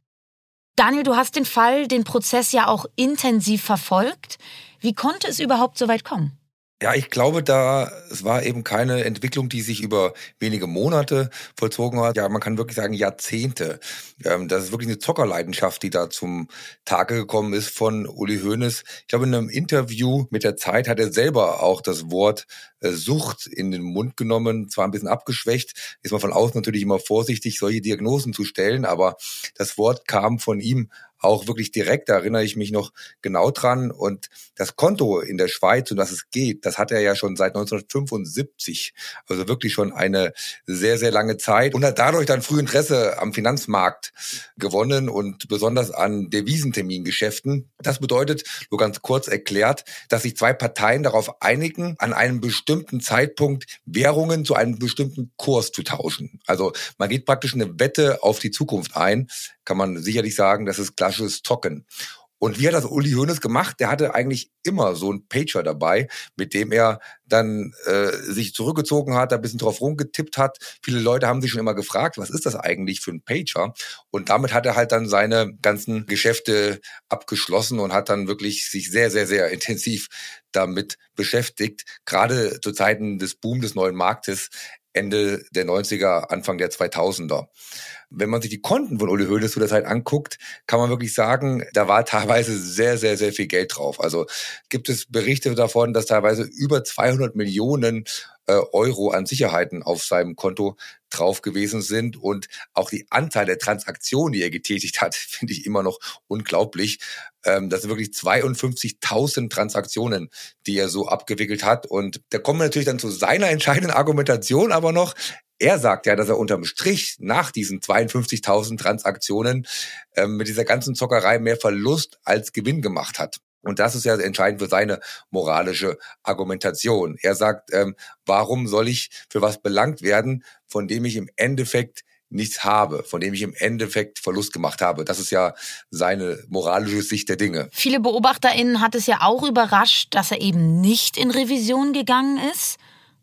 Daniel, du hast den Fall, den Prozess ja auch intensiv verfolgt. Wie konnte es überhaupt so weit kommen? Ja, ich glaube, da es war eben keine Entwicklung, die sich über wenige Monate vollzogen hat. Ja, man kann wirklich sagen Jahrzehnte. Ähm, das ist wirklich eine Zockerleidenschaft, die da zum Tage gekommen ist von Uli Hoeneß. Ich glaube, in einem Interview mit der Zeit hat er selber auch das Wort äh, Sucht in den Mund genommen, zwar ein bisschen abgeschwächt, ist man von außen natürlich immer vorsichtig, solche Diagnosen zu stellen, aber das Wort kam von ihm auch wirklich direkt, da erinnere ich mich noch genau dran. Und das Konto in der Schweiz, um das es geht, das hat er ja schon seit 1975, also wirklich schon eine sehr, sehr lange Zeit und hat dadurch dann früh Interesse am Finanzmarkt gewonnen und besonders an Devisentermingeschäften. Das bedeutet, nur ganz kurz erklärt, dass sich zwei Parteien darauf einigen, an einem bestimmten Zeitpunkt Währungen zu einem bestimmten Kurs zu tauschen. Also man geht praktisch eine Wette auf die Zukunft ein, kann man sicherlich sagen, das ist klassisches Zocken. Und wie hat das Uli Hoeneß gemacht? Der hatte eigentlich immer so einen Pager dabei, mit dem er dann äh, sich zurückgezogen hat, ein bisschen drauf rumgetippt hat. Viele Leute haben sich schon immer gefragt, was ist das eigentlich für ein Pager? Und damit hat er halt dann seine ganzen Geschäfte abgeschlossen und hat dann wirklich sich sehr, sehr, sehr intensiv damit beschäftigt. Gerade zu Zeiten des Boom des neuen Marktes Ende der 90er, Anfang der 2000er. Wenn man sich die Konten von Uli Hoeneß zu der Zeit anguckt, kann man wirklich sagen, da war teilweise sehr, sehr, sehr viel Geld drauf. Also gibt es Berichte davon, dass teilweise über 200 Millionen äh, Euro an Sicherheiten auf seinem Konto drauf gewesen sind und auch die Anzahl der Transaktionen, die er getätigt hat, finde ich immer noch unglaublich. Ähm, das sind wirklich 52.000 Transaktionen, die er so abgewickelt hat und da kommen wir natürlich dann zu seiner entscheidenden Argumentation aber noch. Er sagt ja, dass er unterm Strich nach diesen 52.000 Transaktionen ähm, mit dieser ganzen Zockerei mehr Verlust als Gewinn gemacht hat. Und das ist ja entscheidend für seine moralische Argumentation. Er sagt, ähm, warum soll ich für was belangt werden, von dem ich im Endeffekt nichts habe, von dem ich im Endeffekt Verlust gemacht habe. Das ist ja seine moralische Sicht der Dinge. Viele BeobachterInnen hat es ja auch überrascht, dass er eben nicht in Revision gegangen ist.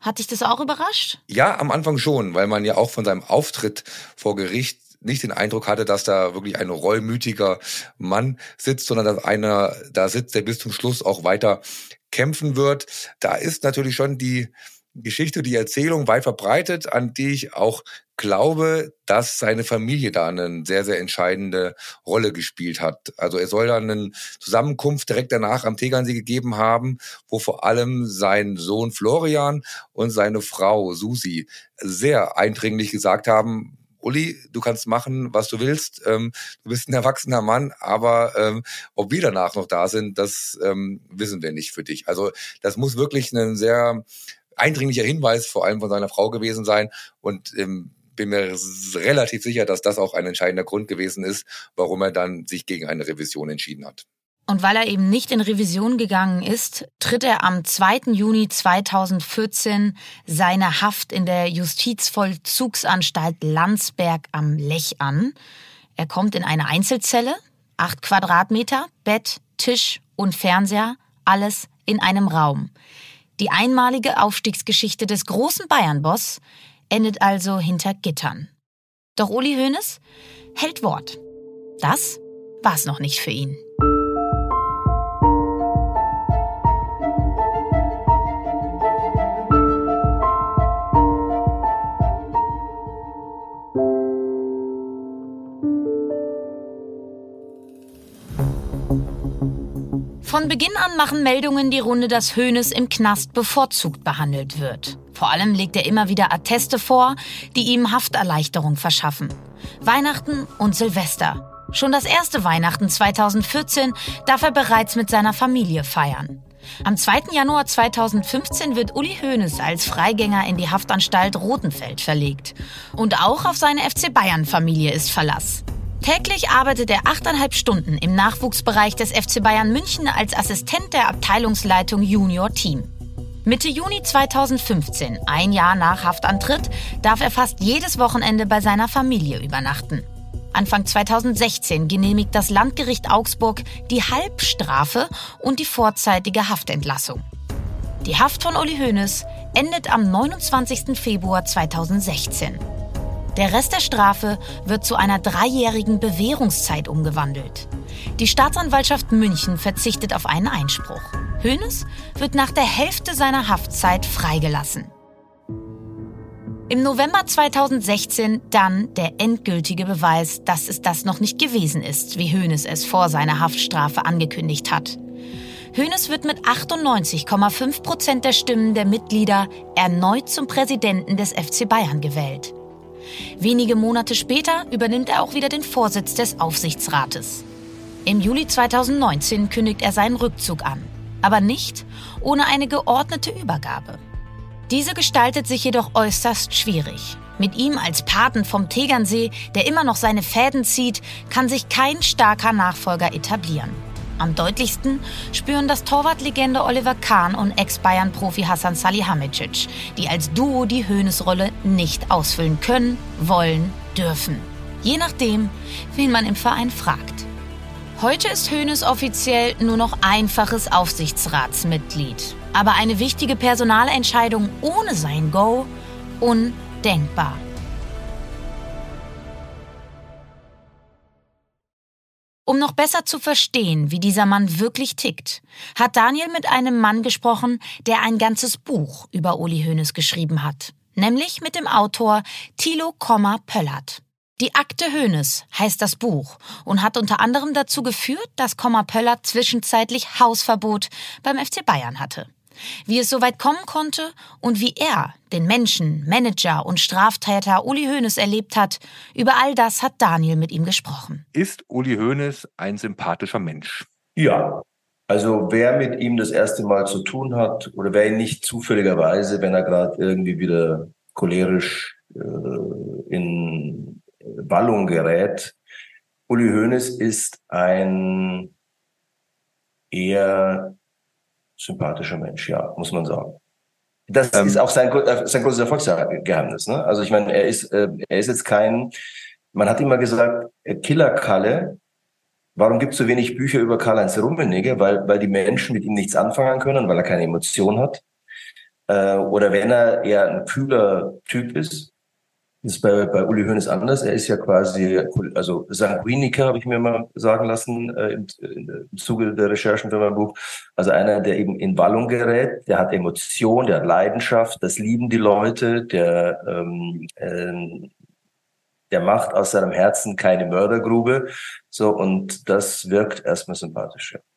Hat dich das auch überrascht? Ja, am Anfang schon, weil man ja auch von seinem Auftritt vor Gericht nicht den Eindruck hatte, dass da wirklich ein reumütiger Mann sitzt, sondern dass einer da sitzt, der bis zum Schluss auch weiter kämpfen wird. Da ist natürlich schon die Geschichte, die Erzählung weit verbreitet, an die ich auch glaube, dass seine Familie da eine sehr, sehr entscheidende Rolle gespielt hat. Also er soll dann eine Zusammenkunft direkt danach am Tegernsee gegeben haben, wo vor allem sein Sohn Florian und seine Frau Susi sehr eindringlich gesagt haben, Uli, du kannst machen, was du willst. Ähm, du bist ein erwachsener Mann, aber ähm, ob wir danach noch da sind, das ähm, wissen wir nicht für dich. Also das muss wirklich ein sehr eindringlicher Hinweis vor allem von seiner Frau gewesen sein und ähm, bin mir relativ sicher, dass das auch ein entscheidender Grund gewesen ist, warum er dann sich gegen eine Revision entschieden hat. Und weil er eben nicht in Revision gegangen ist, tritt er am 2. Juni 2014 seine Haft in der Justizvollzugsanstalt Landsberg am Lech an. Er kommt in eine Einzelzelle, acht Quadratmeter, Bett, Tisch und Fernseher, alles in einem Raum. Die einmalige Aufstiegsgeschichte des großen Bayern-Boss endet also hinter Gittern. Doch Uli Hoeneß hält Wort. Das war's noch nicht für ihn. Von Beginn an machen Meldungen die Runde, dass Hoeneß im Knast bevorzugt behandelt wird. Vor allem legt er immer wieder Atteste vor, die ihm Hafterleichterung verschaffen. Weihnachten und Silvester. Schon das erste Weihnachten 2014 darf er bereits mit seiner Familie feiern. Am 2. Januar 2015 wird Uli Hoeneß als Freigänger in die Haftanstalt Rotenfeld verlegt. Und auch auf seine FC Bayern-Familie ist Verlass. Täglich arbeitet er achteinhalb Stunden im Nachwuchsbereich des FC Bayern München als Assistent der Abteilungsleitung Junior Team. Mitte Juni 2015, ein Jahr nach Haftantritt, darf er fast jedes Wochenende bei seiner Familie übernachten. Anfang 2016 genehmigt das Landgericht Augsburg die Halbstrafe und die vorzeitige Haftentlassung. Die Haft von Uli Hoeneß endet am 29. Februar 2016. Der Rest der Strafe wird zu einer dreijährigen Bewährungszeit umgewandelt. Die Staatsanwaltschaft München verzichtet auf einen Einspruch. Hoeneß wird nach der Hälfte seiner Haftzeit freigelassen. Im November 2016 dann der endgültige Beweis, dass es das noch nicht gewesen ist, wie Hoeneß es vor seiner Haftstrafe angekündigt hat. Hoeneß wird mit 98,5 Prozent der Stimmen der Mitglieder erneut zum Präsidenten des FC Bayern gewählt. Wenige Monate später übernimmt er auch wieder den Vorsitz des Aufsichtsrates. Im Juli 2019 kündigt er seinen Rückzug an, aber nicht ohne eine geordnete Übergabe. Diese gestaltet sich jedoch äußerst schwierig. Mit ihm als Paten vom Tegernsee, der immer noch seine Fäden zieht, kann sich kein starker Nachfolger etablieren. Am deutlichsten spüren das Torwartlegende Oliver Kahn und Ex-Bayern-Profi Hassan Salihamidzic, die als Duo die Höhnesrolle nicht ausfüllen können, wollen, dürfen. Je nachdem, wen man im Verein fragt. Heute ist Höhnes offiziell nur noch einfaches Aufsichtsratsmitglied. Aber eine wichtige Personalentscheidung ohne sein Go undenkbar. Um noch besser zu verstehen, wie dieser Mann wirklich tickt, hat Daniel mit einem Mann gesprochen, der ein ganzes Buch über Uli Hoeneß geschrieben hat, nämlich mit dem Autor Thilo Komma Pöllert. Die Akte Hoeneß heißt das Buch und hat unter anderem dazu geführt, dass Komma Pöllert zwischenzeitlich Hausverbot beim FC Bayern hatte. Wie es soweit kommen konnte und wie er den Menschen, Manager und Straftäter Uli Hoeneß erlebt hat, über all das hat Daniel mit ihm gesprochen. Ist Uli Hoeneß ein sympathischer Mensch? Ja. Also wer mit ihm das erste Mal zu tun hat oder wer ihn nicht zufälligerweise, wenn er gerade irgendwie wieder cholerisch äh, in Wallung gerät, Uli Hoeneß ist ein eher sympathischer Mensch, ja, muss man sagen. Das ähm, ist auch sein, äh, sein großes Erfolgsgeheimnis. Ne? Also ich meine, er ist, äh, er ist jetzt kein, man hat immer gesagt, äh, Killer Kalle. Warum gibt es so wenig Bücher über Karl-Heinz Rummenigge? Weil, weil die Menschen mit ihm nichts anfangen können, weil er keine Emotion hat. Äh, oder wenn er eher ein kühler Typ ist, das ist bei, bei Uli Hoeneß anders. Er ist ja quasi, also Sanguiniker, habe ich mir mal sagen lassen äh, im, im Zuge der Recherchen für mein Buch. Also einer, der eben in Wallung gerät, der hat Emotion, der hat Leidenschaft, das lieben die Leute, der, ähm, äh, der macht aus seinem Herzen keine Mördergrube. So, und das wirkt erstmal sympathisch. Ja.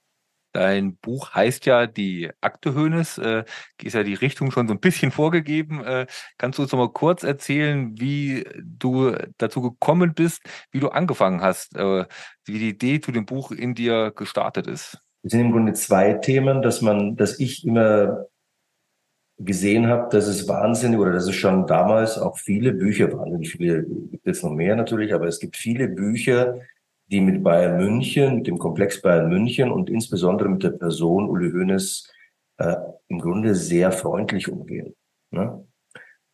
Dein Buch heißt ja die Akte Hönes, äh, ist ja die Richtung schon so ein bisschen vorgegeben. Äh, kannst du uns noch mal kurz erzählen, wie du dazu gekommen bist, wie du angefangen hast, äh, wie die Idee zu dem Buch in dir gestartet ist? Es sind im Grunde zwei Themen, dass man, dass ich immer gesehen habe, dass es wahnsinnig oder dass es schon damals auch viele Bücher, wahnsinnig viele, gibt es noch mehr natürlich, aber es gibt viele Bücher, die mit Bayern München, mit dem Komplex Bayern München und insbesondere mit der Person Uli Hoeneß äh, im Grunde sehr freundlich umgehen. Ne?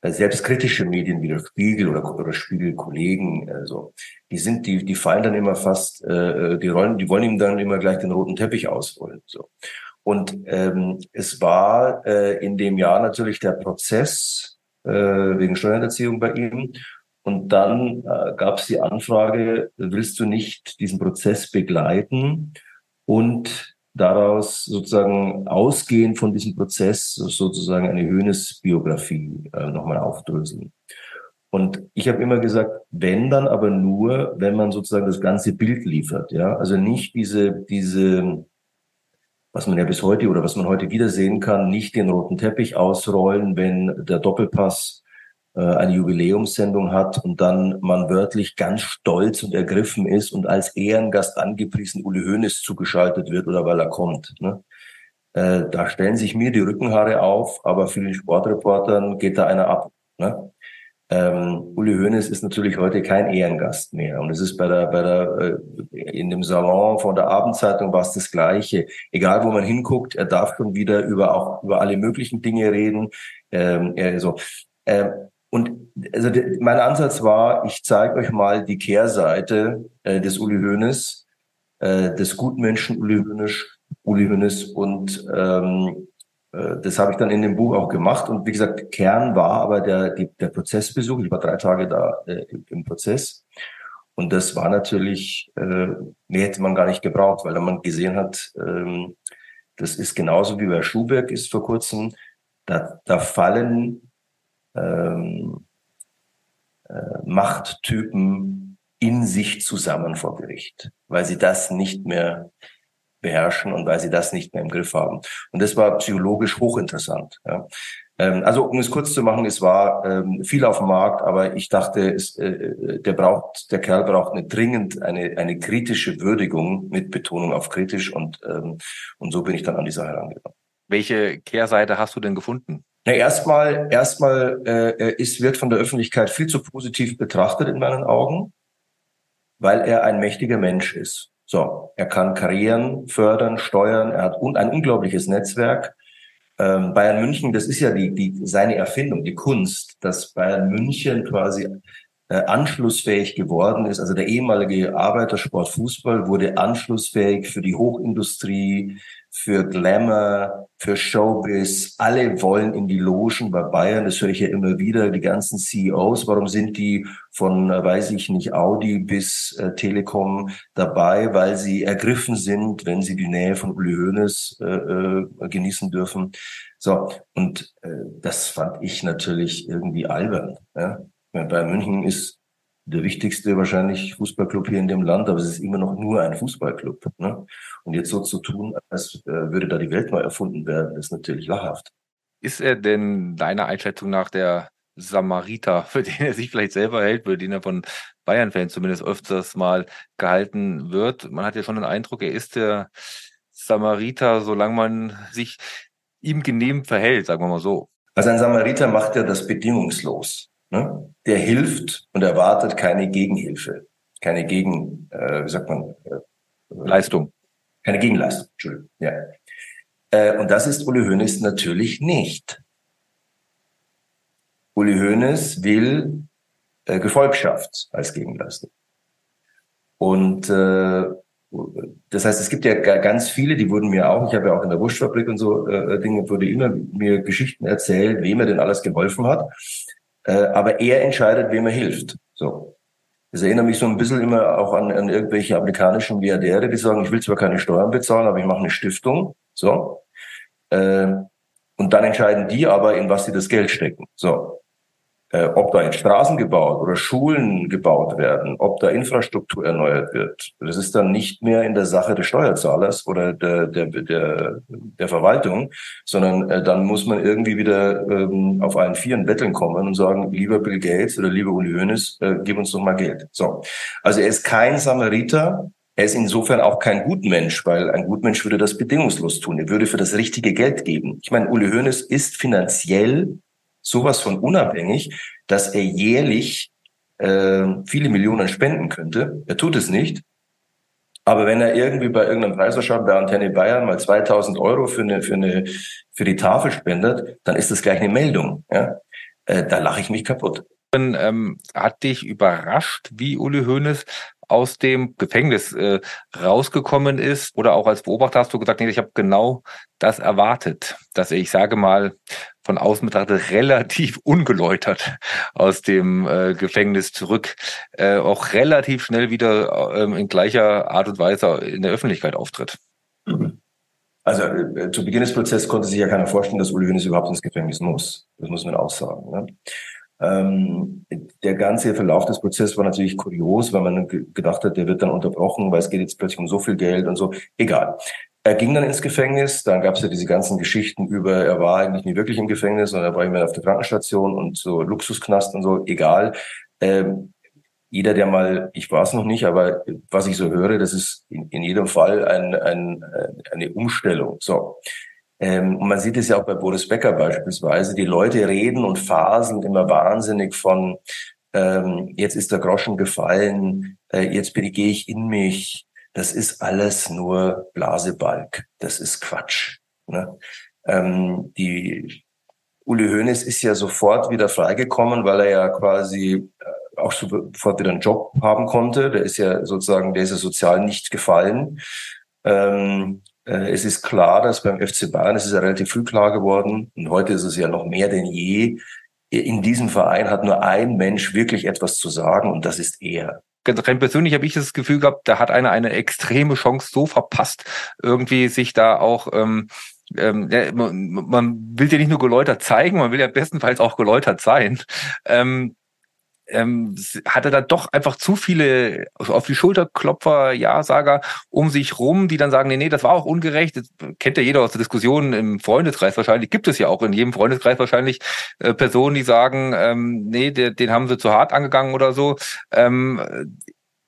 Äh, selbst kritische Medien wie der Spiegel oder, oder Spiegelkollegen, also die sind, die, die fallen dann immer fast, äh, die rollen, die wollen ihm dann immer gleich den roten Teppich ausrollen. So. Und ähm, es war äh, in dem Jahr natürlich der Prozess äh, wegen Steuererziehung bei ihm. Und dann äh, gab es die Anfrage, willst du nicht diesen Prozess begleiten und daraus sozusagen ausgehend von diesem Prozess sozusagen eine Höhnes-Biografie äh, nochmal aufdröseln. Und ich habe immer gesagt, wenn dann aber nur, wenn man sozusagen das ganze Bild liefert, ja, also nicht diese diese was man ja bis heute oder was man heute wieder sehen kann, nicht den roten Teppich ausrollen, wenn der Doppelpass eine Jubiläumssendung hat und dann man wörtlich ganz stolz und ergriffen ist und als Ehrengast angepriesen Uli Hoeneß zugeschaltet wird oder weil er kommt. Ne? Äh, da stellen sich mir die Rückenhaare auf, aber vielen Sportreportern geht da einer ab. Ne? Ähm, Uli Hoeneß ist natürlich heute kein Ehrengast mehr. Und es ist bei der, bei der, äh, in dem Salon von der Abendzeitung war es das Gleiche. Egal wo man hinguckt, er darf schon wieder über auch über alle möglichen Dinge reden. Ähm, er, so. Ähm, und also mein Ansatz war, ich zeige euch mal die Kehrseite äh, des Uli Hoeneß, äh, des Gutmenschen Uli Hoeneß, Uli Hoeneß und ähm, äh, das habe ich dann in dem Buch auch gemacht. Und wie gesagt, Kern war aber der, die, der Prozessbesuch. Ich war drei Tage da äh, im Prozess. Und das war natürlich, äh, mehr hätte man gar nicht gebraucht, weil man gesehen hat, ähm, das ist genauso wie bei Schuberg ist vor kurzem. Da, da fallen ähm, äh, Machttypen in sich zusammen vor Gericht, weil sie das nicht mehr beherrschen und weil sie das nicht mehr im Griff haben. Und das war psychologisch hochinteressant. Ja. Ähm, also um es kurz zu machen, es war ähm, viel auf dem Markt, aber ich dachte, es, äh, der braucht, der Kerl braucht eine dringend eine eine kritische Würdigung mit Betonung auf kritisch und ähm, und so bin ich dann an die Sache herangegangen. Welche Kehrseite hast du denn gefunden? Na, erstmal, erstmal äh, ist wird von der Öffentlichkeit viel zu positiv betrachtet in meinen Augen, weil er ein mächtiger Mensch ist. So, er kann Karrieren fördern, steuern, er hat un ein unglaubliches Netzwerk. Ähm, Bayern München, das ist ja die, die, seine Erfindung, die Kunst, dass Bayern München quasi äh, anschlussfähig geworden ist. Also der ehemalige Arbeitersport Fußball wurde anschlussfähig für die Hochindustrie, für Glamour, für Showbiz. Alle wollen in die Logen bei Bayern. Das höre ich ja immer wieder. Die ganzen CEOs. Warum sind die von, äh, weiß ich nicht, Audi bis äh, Telekom dabei? Weil sie ergriffen sind, wenn sie die Nähe von Uli Hoeneß äh, äh, genießen dürfen. So. Und äh, das fand ich natürlich irgendwie albern. Ja? Bayern München ist der wichtigste wahrscheinlich Fußballclub hier in dem Land, aber es ist immer noch nur ein Fußballclub. Ne? Und jetzt so zu tun, als äh, würde da die Welt neu erfunden werden, ist natürlich lachhaft. Ist er denn deiner Einschätzung nach der Samariter, für den er sich vielleicht selber hält, für den er von Bayern-Fans zumindest öfters mal gehalten wird? Man hat ja schon den Eindruck, er ist der Samariter, solange man sich ihm genehm verhält, sagen wir mal so. Also ein Samariter macht ja das bedingungslos. Ne? Der hilft und erwartet keine Gegenhilfe, keine Gegen, äh, wie sagt man, äh, Leistung. Keine Gegenleistung, Entschuldigung. Ja. Äh, und das ist Uli Hoeneß natürlich nicht. Uli Hoeneß will äh, Gefolgschaft als Gegenleistung. Und äh, das heißt, es gibt ja ganz viele, die wurden mir auch, ich habe ja auch in der Wurstfabrik und so äh, Dinge, wurde immer mir Geschichten erzählt, wem er denn alles geholfen hat. Äh, aber er entscheidet, wem er hilft. So. Das erinnert mich so ein bisschen immer auch an, an irgendwelche amerikanischen Milliardäre, die sagen, ich will zwar keine Steuern bezahlen, aber ich mache eine Stiftung. So. Äh, und dann entscheiden die aber, in was sie das Geld stecken. So ob da jetzt Straßen gebaut oder Schulen gebaut werden, ob da Infrastruktur erneuert wird. Das ist dann nicht mehr in der Sache des Steuerzahlers oder der, der, der, der Verwaltung, sondern äh, dann muss man irgendwie wieder ähm, auf allen Vieren betteln kommen und sagen, lieber Bill Gates oder lieber Uli Hoeneß, äh, gib uns doch mal Geld. So. Also er ist kein Samariter, er ist insofern auch kein Gutmensch, weil ein Gutmensch würde das bedingungslos tun. Er würde für das richtige Geld geben. Ich meine, Uli Hoeneß ist finanziell sowas von unabhängig, dass er jährlich äh, viele Millionen spenden könnte. Er tut es nicht. Aber wenn er irgendwie bei irgendeinem Preisausschau bei Antenne Bayern mal 2000 Euro für eine, für eine, für die Tafel spendet, dann ist das gleich eine Meldung. Ja? Äh, da lache ich mich kaputt. Ähm, hat dich überrascht, wie Uli Hoeneß aus dem Gefängnis äh, rausgekommen ist oder auch als Beobachter hast du gesagt, nee, ich habe genau das erwartet, dass er, ich sage mal, von außen betrachtet relativ ungeläutert aus dem äh, Gefängnis zurück, äh, auch relativ schnell wieder äh, in gleicher Art und Weise in der Öffentlichkeit auftritt. Mhm. Also äh, zu Beginn des Prozesses konnte sich ja keiner vorstellen, dass Uli Hoeneß überhaupt ins Gefängnis muss. Das muss man auch sagen. Ne? Ähm, der ganze Verlauf des Prozesses war natürlich kurios, weil man gedacht hat, der wird dann unterbrochen, weil es geht jetzt plötzlich um so viel Geld und so. Egal. Er ging dann ins Gefängnis, dann gab es ja diese ganzen Geschichten über, er war eigentlich nie wirklich im Gefängnis, sondern er war immer auf der Krankenstation und so Luxusknast und so, egal. Ähm, jeder, der mal, ich war es noch nicht, aber was ich so höre, das ist in, in jedem Fall ein, ein, eine Umstellung. So. Ähm, und man sieht es ja auch bei Boris Becker beispielsweise. Die Leute reden und faseln immer wahnsinnig von, ähm, jetzt ist der Groschen gefallen, äh, jetzt gehe ich in mich. Das ist alles nur Blasebalg. Das ist Quatsch. Ne? Ähm, die Uli Hoeneß ist ja sofort wieder freigekommen, weil er ja quasi äh, auch sofort wieder einen Job haben konnte. Der ist ja sozusagen, der ist ja sozial nicht gefallen. Ähm, äh, es ist klar, dass beim FC Bayern, es ist ja relativ früh klar geworden, und heute ist es ja noch mehr denn je, in diesem Verein hat nur ein Mensch wirklich etwas zu sagen und das ist er. Rein persönlich habe ich das Gefühl gehabt, da hat einer eine extreme Chance so verpasst, irgendwie sich da auch ähm, ähm, man, man will ja nicht nur geläutert zeigen, man will ja bestenfalls auch geläutert sein. Ähm, ähm, hat er da doch einfach zu viele auf die Schulterklopfer, Ja-Sager um sich rum, die dann sagen, nee, nee, das war auch ungerecht. Das kennt ja jeder aus der Diskussion im Freundeskreis wahrscheinlich. Gibt es ja auch in jedem Freundeskreis wahrscheinlich äh, Personen, die sagen, ähm, nee, der, den haben sie zu hart angegangen oder so. Ähm,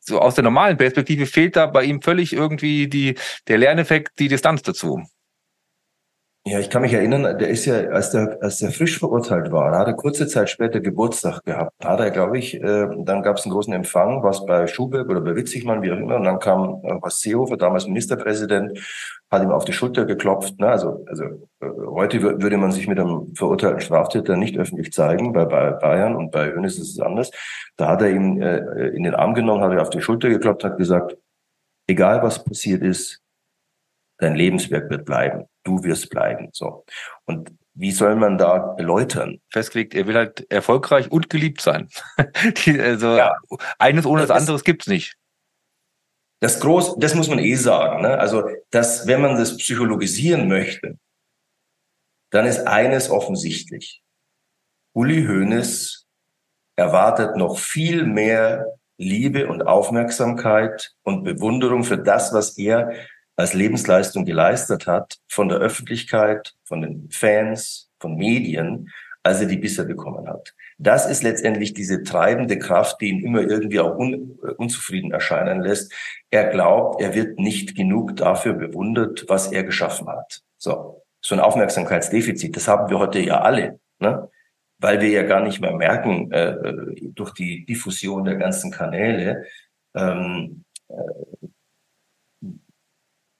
so aus der normalen Perspektive fehlt da bei ihm völlig irgendwie die, der Lerneffekt, die Distanz dazu. Ja, ich kann mich erinnern, der ist ja, als der, als der frisch verurteilt war, da hat er kurze Zeit später Geburtstag gehabt. Da hat er, glaube ich, äh, dann gab es einen großen Empfang, was bei Schuberg oder bei Witzigmann, wie auch immer, und dann kam äh, was Seehofer, damals Ministerpräsident, hat ihm auf die Schulter geklopft. Ne? Also, also äh, heute würde man sich mit einem verurteilten Straftäter nicht öffentlich zeigen, bei, bei Bayern und bei Hönes ist es anders. Da hat er ihn äh, in den Arm genommen, hat er auf die Schulter geklopft, hat gesagt, egal was passiert ist, dein Lebenswerk wird bleiben. Du wirst bleiben. So. Und wie soll man da erläutern? Festgelegt, er will halt erfolgreich und geliebt sein. Die, also ja. eines ohne das, das anderes gibt's nicht. Das groß, das muss man eh sagen. Ne? Also, dass wenn man das psychologisieren möchte, dann ist eines offensichtlich. Uli Hoeneß erwartet noch viel mehr Liebe und Aufmerksamkeit und Bewunderung für das, was er als Lebensleistung geleistet hat von der Öffentlichkeit, von den Fans, von Medien, als er die bisher bekommen hat. Das ist letztendlich diese treibende Kraft, die ihn immer irgendwie auch un, äh, unzufrieden erscheinen lässt. Er glaubt, er wird nicht genug dafür bewundert, was er geschaffen hat. So, so ein Aufmerksamkeitsdefizit, das haben wir heute ja alle, ne? weil wir ja gar nicht mehr merken äh, äh durch die Diffusion der ganzen Kanäle, ähm, äh,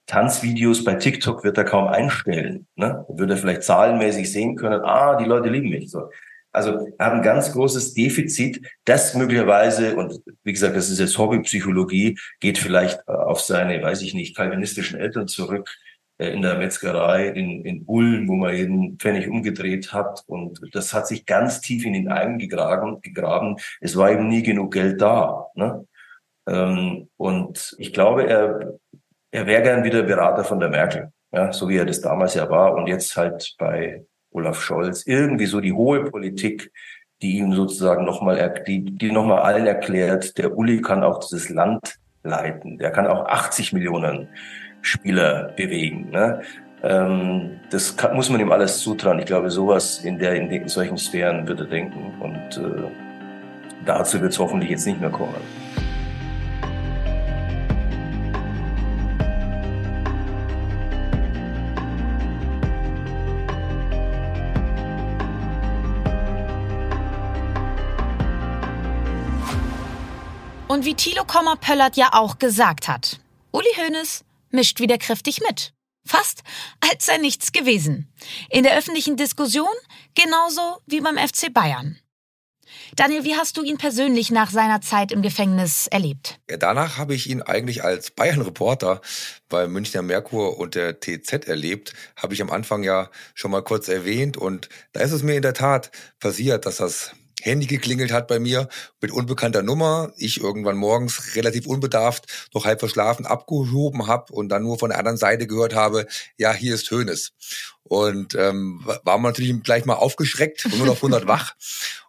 Tanzvideos bei TikTok wird er kaum einstellen. Ne? Würde er vielleicht zahlenmäßig sehen können, ah, die Leute lieben mich. So. Also er hat ein ganz großes Defizit, das möglicherweise, und wie gesagt, das ist jetzt Hobbypsychologie, geht vielleicht äh, auf seine, weiß ich nicht, kalvinistischen Eltern zurück äh, in der Metzgerei in, in Ulm, wo man jeden Pfennig umgedreht hat. Und das hat sich ganz tief in ihn eingegraben. Gegraben. Es war eben nie genug Geld da. Ne? Ähm, und ich glaube, er er wäre gern wieder Berater von der Merkel, ja, so wie er das damals ja war und jetzt halt bei Olaf Scholz. Irgendwie so die hohe Politik, die ihm sozusagen nochmal, die, die nochmal allen erklärt, der Uli kann auch dieses Land leiten. Der kann auch 80 Millionen Spieler bewegen. Ne? Ähm, das kann, muss man ihm alles zutrauen. Ich glaube, sowas in der in, den, in solchen Sphären würde denken. Und äh, dazu wird es hoffentlich jetzt nicht mehr kommen. Wie Thilo Kommer-Pöllert ja auch gesagt hat, Uli Hoeneß mischt wieder kräftig mit. Fast als sei nichts gewesen. In der öffentlichen Diskussion genauso wie beim FC Bayern. Daniel, wie hast du ihn persönlich nach seiner Zeit im Gefängnis erlebt? Ja, danach habe ich ihn eigentlich als Bayern-Reporter bei Münchner Merkur und der TZ erlebt. Habe ich am Anfang ja schon mal kurz erwähnt. Und da ist es mir in der Tat passiert, dass das Handy geklingelt hat bei mir mit unbekannter Nummer. Ich irgendwann morgens relativ unbedarft, noch halb verschlafen abgehoben habe und dann nur von der anderen Seite gehört habe, ja, hier ist Hönes. Und ähm, war man natürlich gleich mal aufgeschreckt und nur noch 100 wach.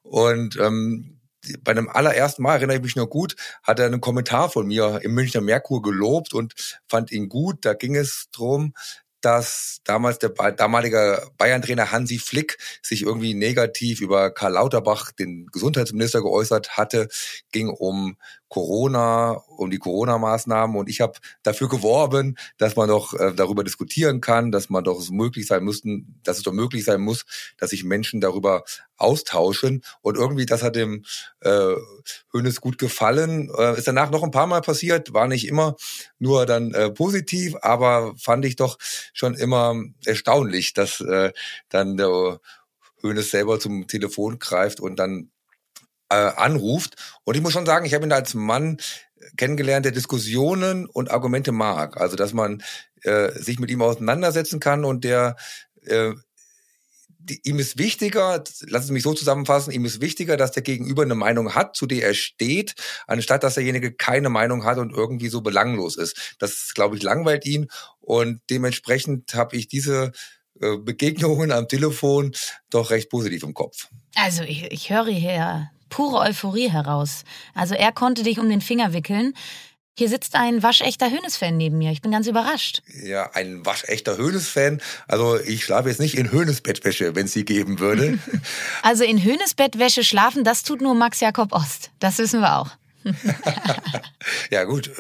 Und ähm, bei einem allerersten Mal, erinnere ich mich noch gut, hat er einen Kommentar von mir im Münchner Merkur gelobt und fand ihn gut. Da ging es drum, dass damals der damalige Bayern-Trainer Hansi Flick sich irgendwie negativ über Karl Lauterbach, den Gesundheitsminister, geäußert hatte. Ging um Corona um die Corona-Maßnahmen und ich habe dafür geworben, dass man doch äh, darüber diskutieren kann, dass man doch es möglich sein müssten, dass es doch möglich sein muss, dass sich Menschen darüber austauschen und irgendwie das hat dem äh, Hönes gut gefallen. Äh, ist danach noch ein paar Mal passiert, war nicht immer nur dann äh, positiv, aber fand ich doch schon immer erstaunlich, dass äh, dann der Hönes selber zum Telefon greift und dann äh, anruft. Und ich muss schon sagen, ich habe ihn als Mann kennengelernt, der Diskussionen und Argumente mag. Also dass man äh, sich mit ihm auseinandersetzen kann und der äh, die, ihm ist wichtiger, lass es mich so zusammenfassen, ihm ist wichtiger, dass der Gegenüber eine Meinung hat, zu der er steht, anstatt dass derjenige keine Meinung hat und irgendwie so belanglos ist. Das, glaube ich, langweilt ihn und dementsprechend habe ich diese äh, Begegnungen am Telefon doch recht positiv im Kopf. Also ich, ich höre hier pure Euphorie heraus. Also er konnte dich um den Finger wickeln. Hier sitzt ein waschechter Hönes-Fan neben mir. Ich bin ganz überrascht. Ja, ein waschechter Hönes-Fan. Also ich schlafe jetzt nicht in Hönes-Bettwäsche, wenn es sie geben würde. also in Hönes-Bettwäsche schlafen, das tut nur Max Jakob Ost. Das wissen wir auch. ja gut,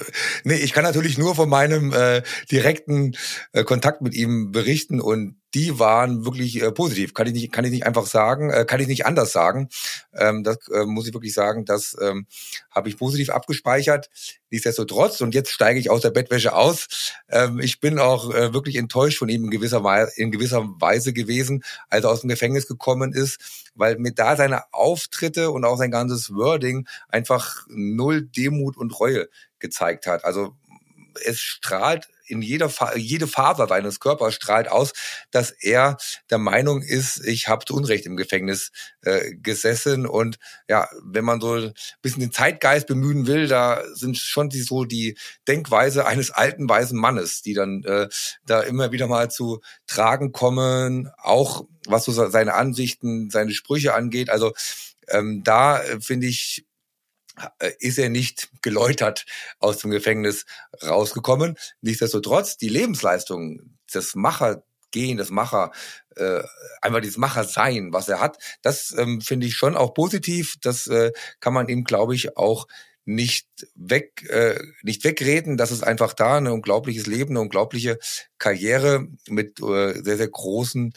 nee, ich kann natürlich nur von meinem äh, direkten äh, Kontakt mit ihm berichten und die waren wirklich äh, positiv. Kann ich nicht, kann ich nicht einfach sagen, äh, kann ich nicht anders sagen. Ähm, das äh, muss ich wirklich sagen, das ähm, habe ich positiv abgespeichert. Nichtsdestotrotz, und jetzt steige ich aus der Bettwäsche aus. Ähm, ich bin auch äh, wirklich enttäuscht von ihm in gewisser, Weise, in gewisser Weise gewesen, als er aus dem Gefängnis gekommen ist, weil mir da seine Auftritte und auch sein ganzes Wording einfach null Demut und Reue gezeigt hat. Also es strahlt in jeder Fa jede Faser seines Körpers strahlt aus, dass er der Meinung ist, ich habe zu Unrecht im Gefängnis äh, gesessen und ja, wenn man so ein bisschen den Zeitgeist bemühen will, da sind schon die, so die Denkweise eines alten weisen Mannes, die dann äh, da immer wieder mal zu tragen kommen, auch was so seine Ansichten, seine Sprüche angeht. Also ähm, da äh, finde ich ist er nicht geläutert aus dem Gefängnis rausgekommen. Nichtsdestotrotz, die Lebensleistung des Machergehen, des Macher, äh, einfach dieses Machersein, was er hat, das ähm, finde ich schon auch positiv. Das äh, kann man ihm, glaube ich, auch nicht weg, äh, nicht wegreden. Das ist einfach da, ein unglaubliches Leben, eine unglaubliche Karriere mit äh, sehr, sehr großen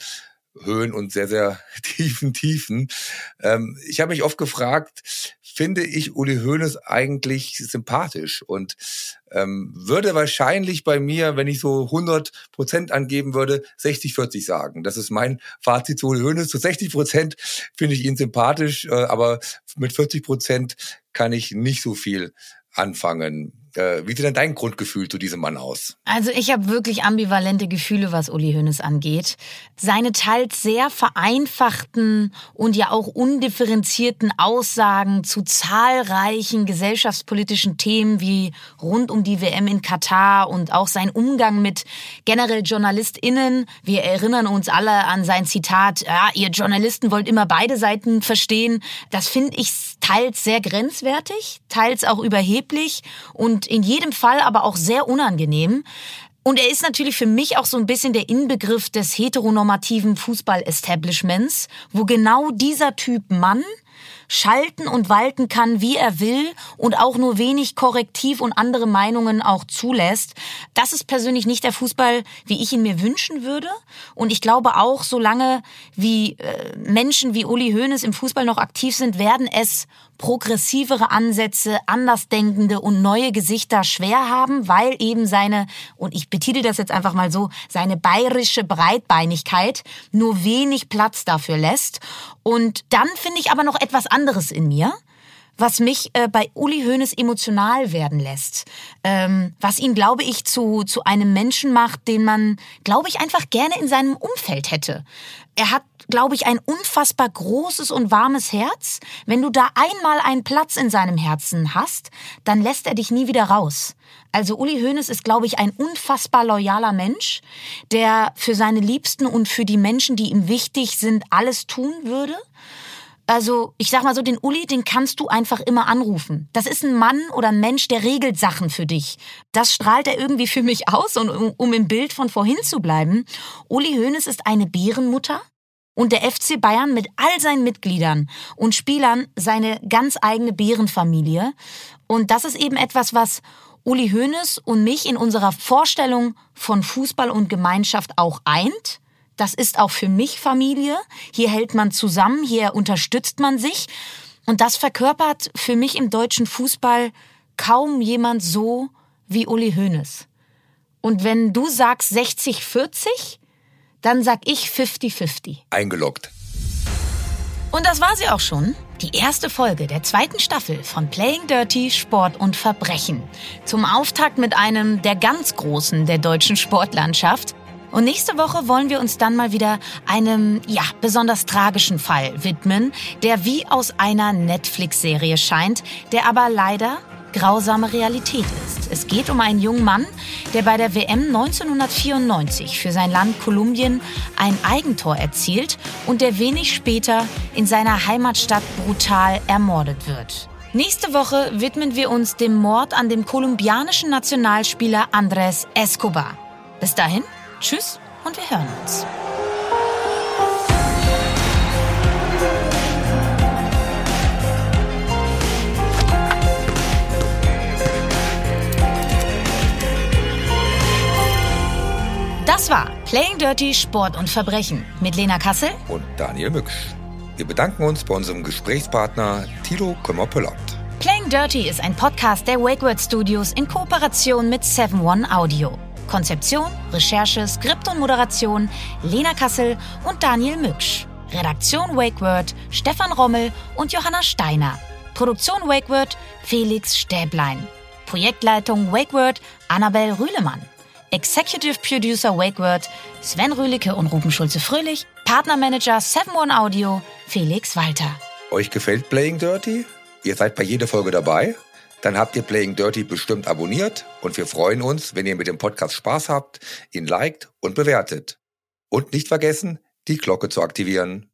Höhen und sehr, sehr tiefen Tiefen. Ähm, ich habe mich oft gefragt, finde ich Uli Hoeneß eigentlich sympathisch und ähm, würde wahrscheinlich bei mir, wenn ich so 100 Prozent angeben würde, 60, 40 sagen. Das ist mein Fazit zu Uli Hoeneß. Zu 60 Prozent finde ich ihn sympathisch, äh, aber mit 40 Prozent kann ich nicht so viel anfangen. Äh, wie sieht denn dein Grundgefühl zu diesem Mann aus? Also ich habe wirklich ambivalente Gefühle, was Uli Hoeneß angeht. Seine teils sehr vereinfachten und ja auch undifferenzierten Aussagen zu zahlreichen gesellschaftspolitischen Themen wie rund um die WM in Katar und auch sein Umgang mit generell JournalistInnen. Wir erinnern uns alle an sein Zitat, ja, ihr Journalisten wollt immer beide Seiten verstehen. Das finde ich teils sehr grenzwertig, teils auch überheblich und und in jedem Fall aber auch sehr unangenehm. Und er ist natürlich für mich auch so ein bisschen der Inbegriff des heteronormativen Fußball-Establishments, wo genau dieser Typ Mann schalten und walten kann, wie er will und auch nur wenig korrektiv und andere Meinungen auch zulässt. Das ist persönlich nicht der Fußball, wie ich ihn mir wünschen würde. Und ich glaube auch, solange wie äh, Menschen wie Uli Hoeneß im Fußball noch aktiv sind, werden es progressivere Ansätze, andersdenkende und neue Gesichter schwer haben, weil eben seine, und ich betitel das jetzt einfach mal so, seine bayerische Breitbeinigkeit nur wenig Platz dafür lässt. Und dann finde ich aber noch etwas anderes in mir was mich äh, bei Uli Hoeneß emotional werden lässt. Ähm, was ihn, glaube ich, zu, zu einem Menschen macht, den man, glaube ich, einfach gerne in seinem Umfeld hätte. Er hat, glaube ich, ein unfassbar großes und warmes Herz. Wenn du da einmal einen Platz in seinem Herzen hast, dann lässt er dich nie wieder raus. Also Uli Hoeneß ist, glaube ich, ein unfassbar loyaler Mensch, der für seine Liebsten und für die Menschen, die ihm wichtig sind, alles tun würde. Also, ich sag mal so, den Uli, den kannst du einfach immer anrufen. Das ist ein Mann oder ein Mensch, der regelt Sachen für dich. Das strahlt er irgendwie für mich aus und um, um im Bild von vorhin zu bleiben. Uli Hoeneß ist eine Bärenmutter. Und der FC Bayern mit all seinen Mitgliedern und Spielern seine ganz eigene Bärenfamilie. Und das ist eben etwas, was Uli Hoeneß und mich in unserer Vorstellung von Fußball und Gemeinschaft auch eint. Das ist auch für mich Familie. Hier hält man zusammen, hier unterstützt man sich. Und das verkörpert für mich im deutschen Fußball kaum jemand so wie Uli Hoeneß. Und wenn du sagst 60-40, dann sag ich 50-50. Eingeloggt. Und das war sie auch schon. Die erste Folge der zweiten Staffel von Playing Dirty Sport und Verbrechen. Zum Auftakt mit einem der ganz Großen der deutschen Sportlandschaft. Und nächste Woche wollen wir uns dann mal wieder einem, ja, besonders tragischen Fall widmen, der wie aus einer Netflix-Serie scheint, der aber leider grausame Realität ist. Es geht um einen jungen Mann, der bei der WM 1994 für sein Land Kolumbien ein Eigentor erzielt und der wenig später in seiner Heimatstadt brutal ermordet wird. Nächste Woche widmen wir uns dem Mord an dem kolumbianischen Nationalspieler Andrés Escobar. Bis dahin, tschüss und wir hören uns. Das war Playing Dirty Sport und Verbrechen mit Lena Kassel und Daniel Mücksch. Wir bedanken uns bei unserem Gesprächspartner Tilo Kömmer-Pöllert. Playing Dirty ist ein Podcast der WakeWord Studios in Kooperation mit 7-One Audio. Konzeption, Recherche, Skript und Moderation Lena Kassel und Daniel Mücksch. Redaktion WakeWord Stefan Rommel und Johanna Steiner. Produktion WakeWord Felix Stäblein. Projektleitung WakeWord Annabel Rühlemann. Executive Producer WakeWord Sven Rühlicke und Ruben Schulze-Fröhlich, Partnermanager 7-One Audio Felix Walter. Euch gefällt Playing Dirty? Ihr seid bei jeder Folge dabei? Dann habt ihr Playing Dirty bestimmt abonniert und wir freuen uns, wenn ihr mit dem Podcast Spaß habt, ihn liked und bewertet. Und nicht vergessen, die Glocke zu aktivieren.